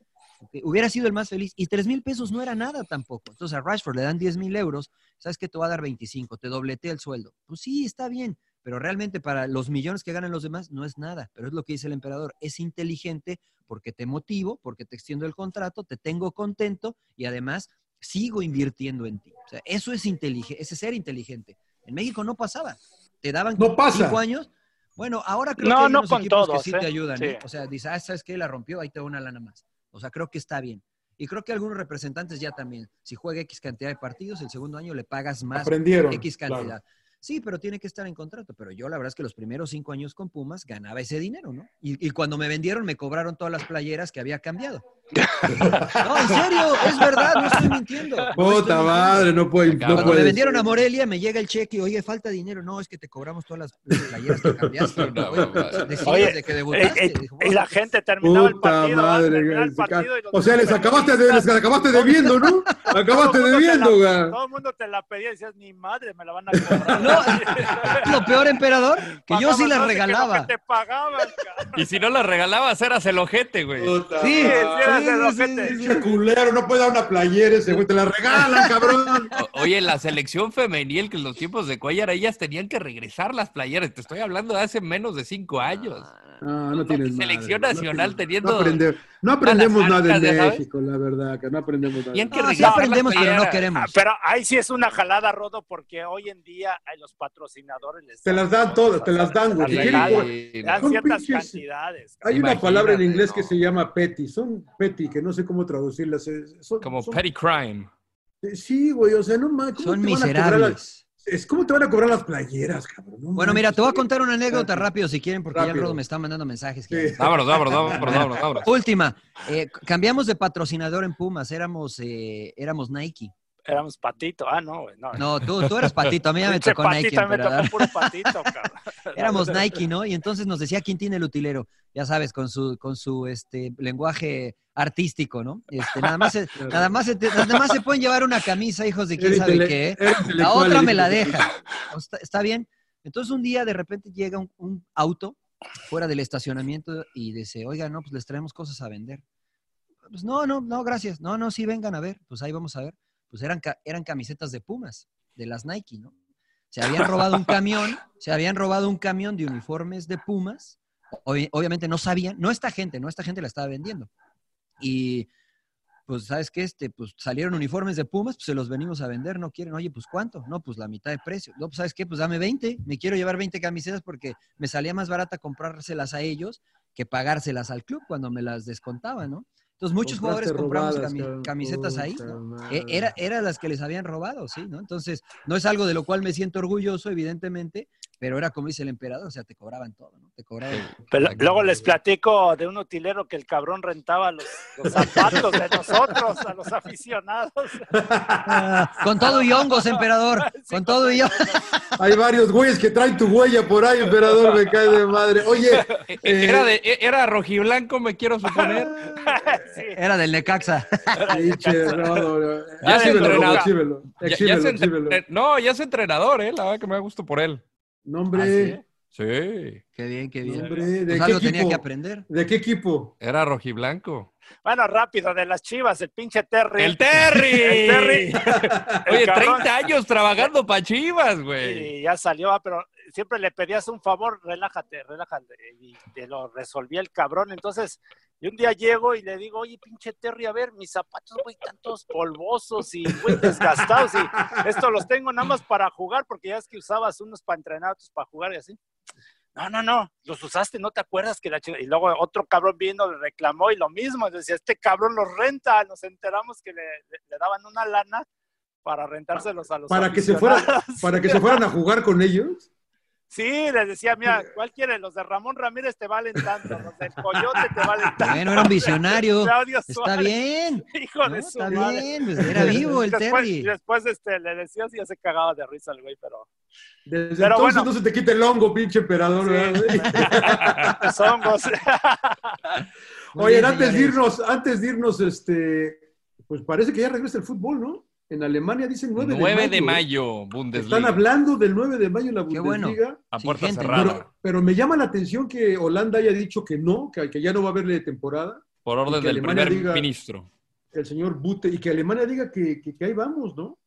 Hubiera sido el más feliz. Y 3 mil pesos no era nada tampoco. Entonces a Rashford le dan 10 mil euros. ¿Sabes qué? Te va a dar 25. Te dobletea el sueldo. Pues sí, está bien. Pero realmente para los millones que ganan los demás no es nada. Pero es lo que dice el emperador. Es inteligente porque te motivo, porque te extiendo el contrato, te tengo contento y además sigo invirtiendo en ti. O sea, eso es inteligente, ese ser inteligente. En México no pasaba. Te daban No pasa. cinco años. Bueno, ahora creo No, que hay no unos con equipos todos, que sí ¿eh? te ayudan. Sí. ¿eh? O sea, dices, ah, ¿sabes qué? La rompió, ahí te da una lana más. O sea, creo que está bien. Y creo que algunos representantes ya también. Si juega X cantidad de partidos, el segundo año le pagas más Aprendieron, X cantidad. claro. Sí, pero tiene que estar en contrato. Pero yo la verdad es que los primeros cinco años con Pumas ganaba ese dinero, ¿no? Y, y cuando me vendieron me cobraron todas las playeras que había cambiado. No, en serio, es verdad, no estoy mintiendo. no estoy Puta mintiendo. madre, no puede. No Cuando me puede vendieron a Morelia, me llega el cheque y, oye, falta dinero. No, es que te cobramos todas las playeras que cambiaste. No, Oye, que eh, debutaste. eh, Dijo, y la gente terminaba el Puta partido. ¿verdad? madre, el partido y O sea, les acabaste, de, les acabaste debiendo, ¿no? Acabaste debiendo, güey. Todo el mundo te la pedía y decías, ni madre, me la van a cobrar. No, lo peor, emperador, que yo sí Pagabas la más de que lo regalaba. que te pagaban, cabrón. Y si no las regalabas, eras el ojete, güey. Puta Sí, madre. eras sí, el sí, ojete. sí, sí. Pinche culero, no puede dar una playera ese güey, te la regalan, cabrón. O- Oye, la selección femenil, que en los tiempos de Cuellar, ellas tenían que regresar las playeras. Te estoy hablando de hace menos de cinco años. No, no tienes madre, Selección no nacional tienes- teniendo No, no aprendemos nada sabes. México, la verdad, que no aprendemos nada. Tenían que No, sí aprendemos, pero no queremos. Ah, Pero ahí sí es una jalada, Rodo, porque hoy en día a los patrocinadores les Te las dan todas, te las dan, güey. Dan Son ciertas pinches- cantidades. Hay una palabra en inglés que se llama petty, son petty, que no sé cómo traducirlas. es- son- Como son- petty crime. Sí, güey, o sea, no. ¿cómo Son te van a cobrar las- miserables. Es como te van a cobrar las playeras, cabrón. No Bueno, mira, te voy a contar una anécdota rápido si quieren, porque ya el. Rodo me está mandando mensajes. Sí. que- vámonos, vámonos, vámonos. Última, eh, cambiamos de patrocinador en Pumas, éramos, eh, éramos Nike. Éramos patito. Ah, no, güey. No, No, tú, tú eras patito, a mí ya me tocó Nike. me emperador. tocó puro patito, cabrón. Éramos Nike, ¿no? Y entonces nos decía Quintín el utilero, ya sabes, con su, con su este, lenguaje artístico, ¿no? Este, nada, más se, nada, más se, te- nada más se pueden llevar una camisa, hijos de quién sabe qué. ¿eh? La otra me la deja. Está, está bien. Entonces un día de repente llega un, un auto fuera del estacionamiento y dice, oiga, no, pues les traemos cosas a vender. Pues no, no, no, gracias. No, no, sí, vengan a ver. Pues ahí vamos a ver. Pues eran, eran camisetas de Pumas, de las Nike, ¿no? Se habían robado un camión, se habían robado un camión de uniformes de Pumas. Obvi- obviamente no sabían, no esta gente, no esta gente la estaba vendiendo. Y pues, ¿sabes qué? Este, pues salieron uniformes de Pumas, pues se los venimos a vender, no quieren, oye, pues ¿cuánto? No, pues la mitad de precio. No, pues ¿sabes qué? Pues dame 20, me quiero llevar 20 camisetas porque me salía más barata comprárselas a ellos que pagárselas al club cuando me las descontaban, ¿no? Entonces muchos jugadores compramos robadas, cami- cabrón. camisetas ahí, ¿no? Eh, Era, era las que les habían robado, sí, ¿no? Entonces, no es algo de lo cual me siento orgulloso, evidentemente, pero era como dice el emperador, o sea, te cobraban todo, ¿no? Te cobraban. Pero luego les platico de un utilero que el cabrón rentaba los, los zapatos de nosotros, a los aficionados. Con todo y hongos, emperador. Con todo y hongos. Hay varios güeyes que traen tu huella por ahí, emperador, me cae de madre. Oye, eh, Era, de, era rojiblanco, me quiero suponer. Era del Necaxa. Ya es entrenador. No, ya es entrenador, ¿eh? La verdad que me da gusto por él. Nombre, Sí. Qué bien, qué bien. nombre, ¿de Pues qué algo tenía equipo? que aprender. ¿De qué equipo? Era rojiblanco. Bueno, rápido, de las chivas, el pinche Terry. ¡El Terry! El Terry. Oye, cabrón. 30 años trabajando para Chivas, güey. Y ya salió, ah, pero siempre le pedías un favor, relájate, relájate. Y te lo resolvía el cabrón. Entonces, y un día llego y le digo, oye, pinche Terry, a ver, mis zapatos, güey, tantos polvosos y, güey, desgastados. Y esto los tengo nada más para jugar, porque ya es que usabas unos para entrenar, otros para jugar y así. No, no, no, los usaste, no te acuerdas que la chica. Y luego otro cabrón vino, le reclamó y lo mismo. Decía, este cabrón los renta. Nos enteramos que le, le- le daban una lana para rentárselos a los Para que se fueran, para que se fueran a jugar con ellos. Sí, les decía, mira, ¿cuál quiere? Los de Ramón Ramírez te valen tanto, los del Coyote te valen tanto. Bueno, era un visionario. Claudio Está Suárez, bien. Hijo No, de su está madre. bien, pues, era vivo el después, Terry. Después este, le decías y ya se cagaba de risa el güey, pero... Desde Pero entonces bueno. no se te quita el hongo, pinche emperador. ¿verdad? Los hongos. Muy Oye, bien, antes de irnos, antes de irnos, este, pues parece que ya regresa el fútbol, ¿no? En Alemania dicen 9 de 9 mayo. de ¿eh? mayo, Bundesliga. Están hablando del 9 de mayo en la Qué bueno. Bundesliga. A puerta gente, cerrada. Pero, pero me llama la atención que Holanda haya dicho que no, que, que ya no va a haberle temporada. por orden del Alemania primer diga- ministro. El señor Bute, y que Alemania diga que, que, que ahí vamos, ¿no?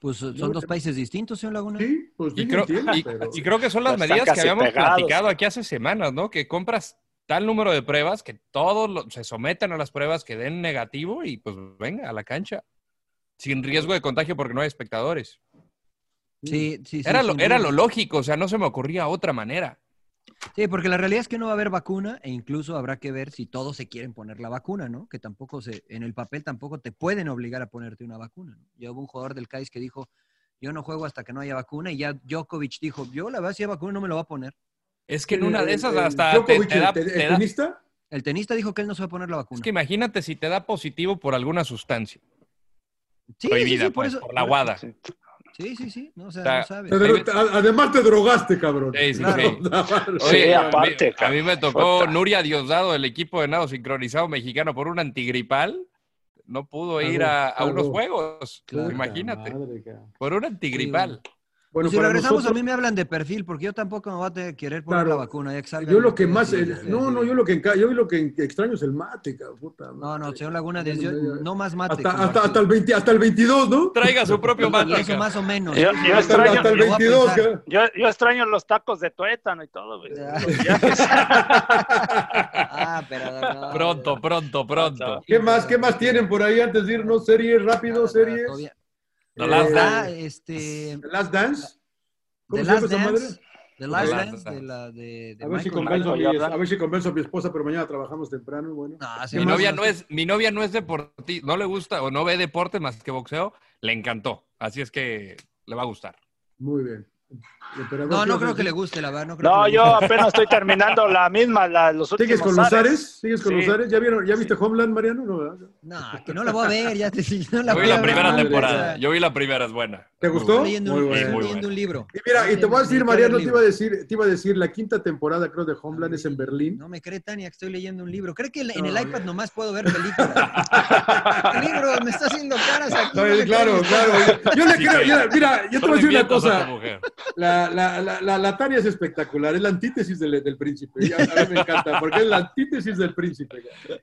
Pues son dos países distintos, señor Laguna. Sí, pues Y creo, entiendo, y- pero- y creo que son las medidas que habíamos pegados. platicado aquí hace semanas, ¿no? Que compras tal número de pruebas que todos lo- se someten a las pruebas que den negativo y pues venga a la cancha. Sin riesgo de contagio porque no hay espectadores. Sí, sí, sí. Era lo, era lógico, o sea, no se me ocurría otra manera. Sí, porque la realidad es que no va a haber vacuna e incluso habrá que ver si todos se quieren poner la vacuna, ¿no? Que tampoco se, en el papel tampoco te pueden obligar a ponerte una vacuna. ¿no? Ya hubo un jugador del CAIS que dijo, yo no juego hasta que no haya vacuna y ya Djokovic dijo, yo la verdad si hay vacuna no me lo va a poner. Es que en una de esas El- el hasta te, Djokovic, te da, el, te- te el da- tenista, El tenista dijo que él no se va a poner la vacuna. Es que imagínate si te da positivo por alguna sustancia Sí, prohibida, sí, por pues, eso- por la guada. Sí, sí, sí, no, o sea, O no además te drogaste, cabrón. Sí, sí, Claro. sí. Oye, aparte, a mí, a mí me tocó. Nuria Diosdado del equipo de nado sincronizado mexicano por un antigripal. No pudo ir a, a Claro, unos juegos. Claro. Imagínate. Madre. Por un antigripal. Bueno, Pues si regresamos, nosotros- a mí me hablan de perfil, porque yo tampoco me voy a tener- querer poner Claro. la vacuna. ya que salga Yo lo que más, el- no, no, yo lo que enca- yo lo que extraño es el mate, cabrón. puta No, no, señor Laguna, no me- no más mate. Hasta, hasta, el 20 hasta el 22, ¿no? Traiga su propio mate. eso más o menos. Yo- yo extraño- hasta el lo voy a 22, pensar. cabrón. Yo, yo extraño los tacos de tuétano y todo, güey. Ya. Ah, pero no, Pronto, pronto, pronto. ¿Qué más, qué más tienen por ahí antes de irnos? ¿Series, rápido, series? Todavía- The Last Eh, Dance. este, The Last Dance. ¿Cómo The se llama Last esa madre? Dance. The Last Dance de la de, de A ver, si convenzo a, mi, a ver si convenzo a mi esposa, pero mañana trabajamos temprano. Bueno. No, sí, Mi novia, no es, mi novia no es deportista, no le gusta o no ve deporte más que boxeo, le encantó. Así es que le va a gustar. Muy bien. No, ¿qué no creo que le guste, la verdad. No, creo No, que yo apenas estoy terminando la misma, la, los últimos ¿Sigues con los Ares. Ares? ¿Sigues con Sí. los Ares? ¿Ya, vieron, ¿Ya viste Homeland, Mariano? No, ¿verdad? No, que no la voy a ver, ya te no la Yo vi la primera temporada. Yo vi la primera, es buena. ¿Te Muy gustó? Estoy leyendo, Muy un, bueno. estoy Muy leyendo bueno. un libro. Y mira, y te voy a decir, Mariano, te iba a decir, te iba a decir, la quinta temporada, creo, de Homeland es en Berlín. No me cree Tania que estoy leyendo un libro. ¿Cree que en el No, iPad nomás puedo ver películas? el libro me está haciendo caras aquí. No, no me claro, claro. Yo le Sí, creo, mira, yo te voy a decir una cosa. La, la, la, la, Tania es espectacular, es la antítesis del, del príncipe. Y A, a mí me encanta, porque es la antítesis del príncipe.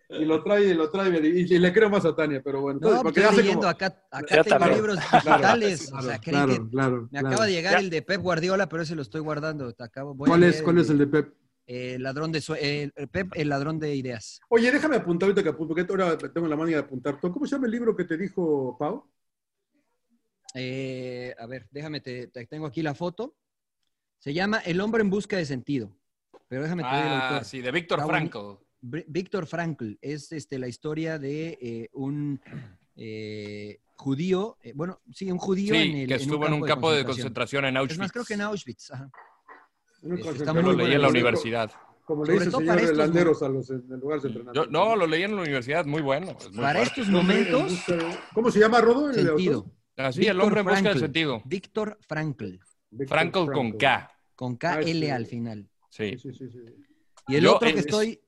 Y lo trae, lo trae, y, y le creo más a Tania, pero bueno. No, porque estoy leyendo como- acá, acá tengo también. libros digitales. claro, o sea, claro, que claro, me claro. acaba de llegar Ya. el de Pep Guardiola, pero ese lo estoy guardando. Te acabo, voy a ¿Cuál es, leer ¿Cuál es el de Pep? El ladrón de el Pep, el ladrón de ideas. Oye, déjame apuntar ahorita que apunto, porque ahora tengo la manía de apuntar todo. ¿Cómo se llama el libro que te dijo Pau? Eh, a ver, déjame, te, te tengo aquí la foto. Se llama El hombre en busca de sentido. Pero déjame te doy el Ah, autor. sí, de Víctor Está Frankl. Víctor Frankl es este, la historia de eh, un eh, judío, eh, bueno, sí, un judío Sí, en el, que estuvo en un campo de concentración en Es Auschwitz. más, creo que en Auschwitz. ajá. Está Yo muy lo leí en la universidad. Como le dice el todo señor para estos Landeros a los en el lugar de Yo, entrenamiento. no, lo leí en la universidad, muy bueno. es muy Para fuerte. estos momentos, ¿Cómo se llama, Rodo? el sentido. autor? Así, Víctor el hombre en busca del Frankl. sentido. Víctor Frankl, Frankl con K. con Ah, KL sí. al final. Sí. Sí, sí, sí. Y el Yo, otro que eh, estoy...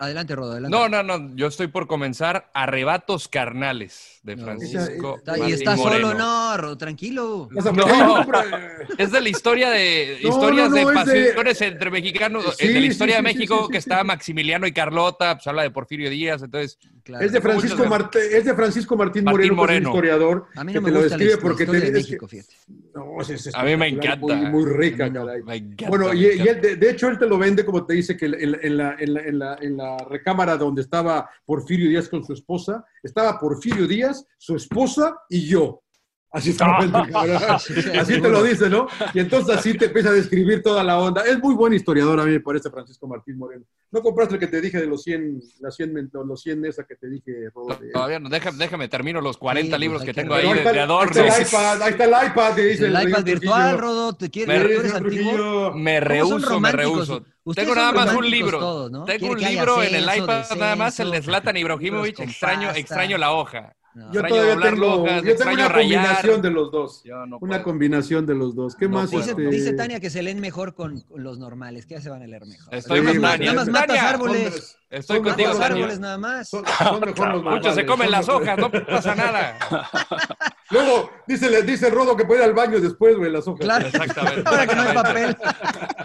Adelante, Rodo, adelante. No, no, no. Yo estoy por comenzar Arrebatos Carnales de No. Francisco. Está- y está Moreno. solo, no, Rodo, tranquilo. No. Es de la historia de No, historias no, no, de es de- pasiones entre mexicanos, Sí, eh, de la historia sí, de México sí, sí, que está. Maximiliano y Carlota, pues habla de Porfirio Díaz, entonces Claro. Es de Francisco, Martín, es de Francisco Martín, Martín Moreno, que es Moreno. un historiador. A mí que no me lo gusta la, describe la porque historia te de es que- México, fíjate. No, es, es A mí me encanta. Muy, muy rica, no. me encanta, Bueno, me y, él, de, de hecho, él te lo vende, como te dice, que en, en la, en, recámara donde estaba Porfirio Díaz con su esposa, estaba Porfirio Díaz, su esposa y yo. Así, te lo vende, cabrón. así te lo dice, ¿no? Y entonces así te empieza a describir toda la onda. Es muy buen historiador a mí me parece Francisco Martín Moreno. ¿No compraste el que te dije de los 100, las 100, men- los 100 esa que te dije, Rodo? de- todavía no, déjame, déjame termino los 40 Sí, pues libros hay que tengo ahí ahí de, está, de ahí adornos. está el iPad, ahí está el iPad, te dice El iPad virtual, Trujillo. Rodo, ¿te quieres, Me- rehuso, me rehuso. Tengo nada más un libro. todos, ¿no? Tengo un libro en el iPad, nada más el de Zlatan Ibrahimovic. Extraño, extraño la hoja. No. Yo todavía tengo, yo una rayar. combinación de los dos. Yo no Una combinación de los dos. ¿Qué No más? Dice, este? dice Tania que se leen mejor con, con los normales, que ya se van a leer mejor. Estoy sí, Tania. Nada más matas Tania, árboles. Estoy son contigo, Matas árboles nada más. Son, son mejor los Muchos se comen las hojas, no pasa nada. Luego, dice, dice el Rodo que puede ir al baño después, güey, las hojas. Claro. Exactamente. Ahora que no hay papel.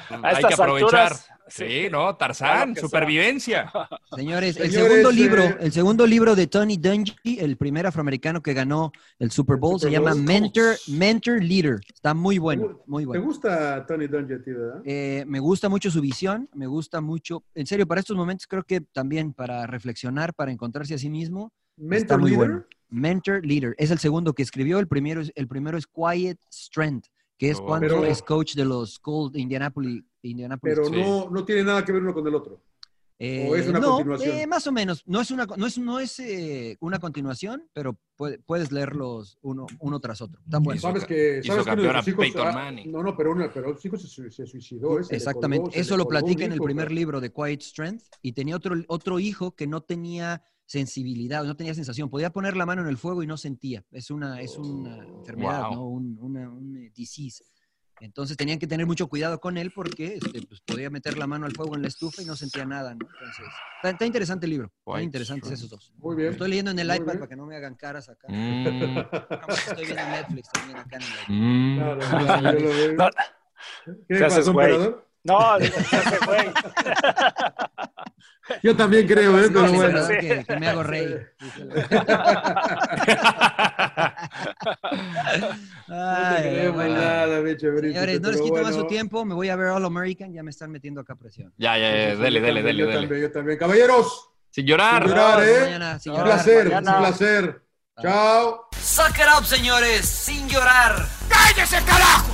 A Hay que aprovechar. alturas, Sí, no, Tarzán, supervivencia. Señores, el Señores, segundo eh, libro, el segundo libro de Tony Dungy, el primer afroamericano que ganó el Super Bowl, se Super llama Bowl. Mentor, Mentor Leader. Está muy bueno, muy ¿Te bueno. gusta Tony Dungy a ti, verdad? Eh, me gusta mucho su visión, me gusta mucho, en serio, para estos momentos creo que también para reflexionar, para encontrarse a sí mismo, está Mentor muy Leader. bueno. Mentor Leader, es el segundo que escribió, el primero es, el primero es Quiet Strength, que es Oh. cuando Pero- es coach de los Colts de Indianapolis. Indianapolis Pero no, no tiene nada que ver uno con el otro. Eh, ¿O es una no, continuación? eh, más o menos. No es una, no es, no es eh, una continuación, pero puede- puedes leerlos uno, uno tras otro. Sabes que, sabes que uno de hijos, ah, no, no, pero uno, pero un chico se, su- se suicidó. ese, Exactamente. colgó, Eso lo platica en el hijo, primer libro de Quiet Strength. Y tenía otro, otro hijo que no tenía sensibilidad, no tenía sensación. Podía poner la mano en el fuego y no sentía. Es una, es una enfermedad, Wow. ¿no? Un, una, un eh, disease. Entonces tenían que tener mucho cuidado con él porque este, pues, podía meter la mano al fuego en la estufa y no sentía nada, ¿no? Entonces, está, está interesante el libro. Están interesantes esos dos. Muy Lo bien. estoy leyendo en el Muy iPad bien. para que no me hagan caras acá. Mm, estoy viendo Netflix también acá en el iPad. mm. Claro, claro, yo lo veo. No, ¿Qué te haces güey. No, ese güey. Yo también creo, ¿eh? Pero sí, bueno. que, que me hago. No te Ay, creemos bueno. nada, bicho, Brice, Señores, no les quito más bueno. su tiempo, me voy a ver All American, ya me están metiendo acá presión. Ya, ya, ya, dele, yo dele, también, dele, yo dele. también, yo también. Caballeros, Sin llorar. sin llorar, ¿eh? mañana, sin un llorar. placer, un placer. Chao. Suck it up, señores, sin llorar. ¡Cállese, carajo!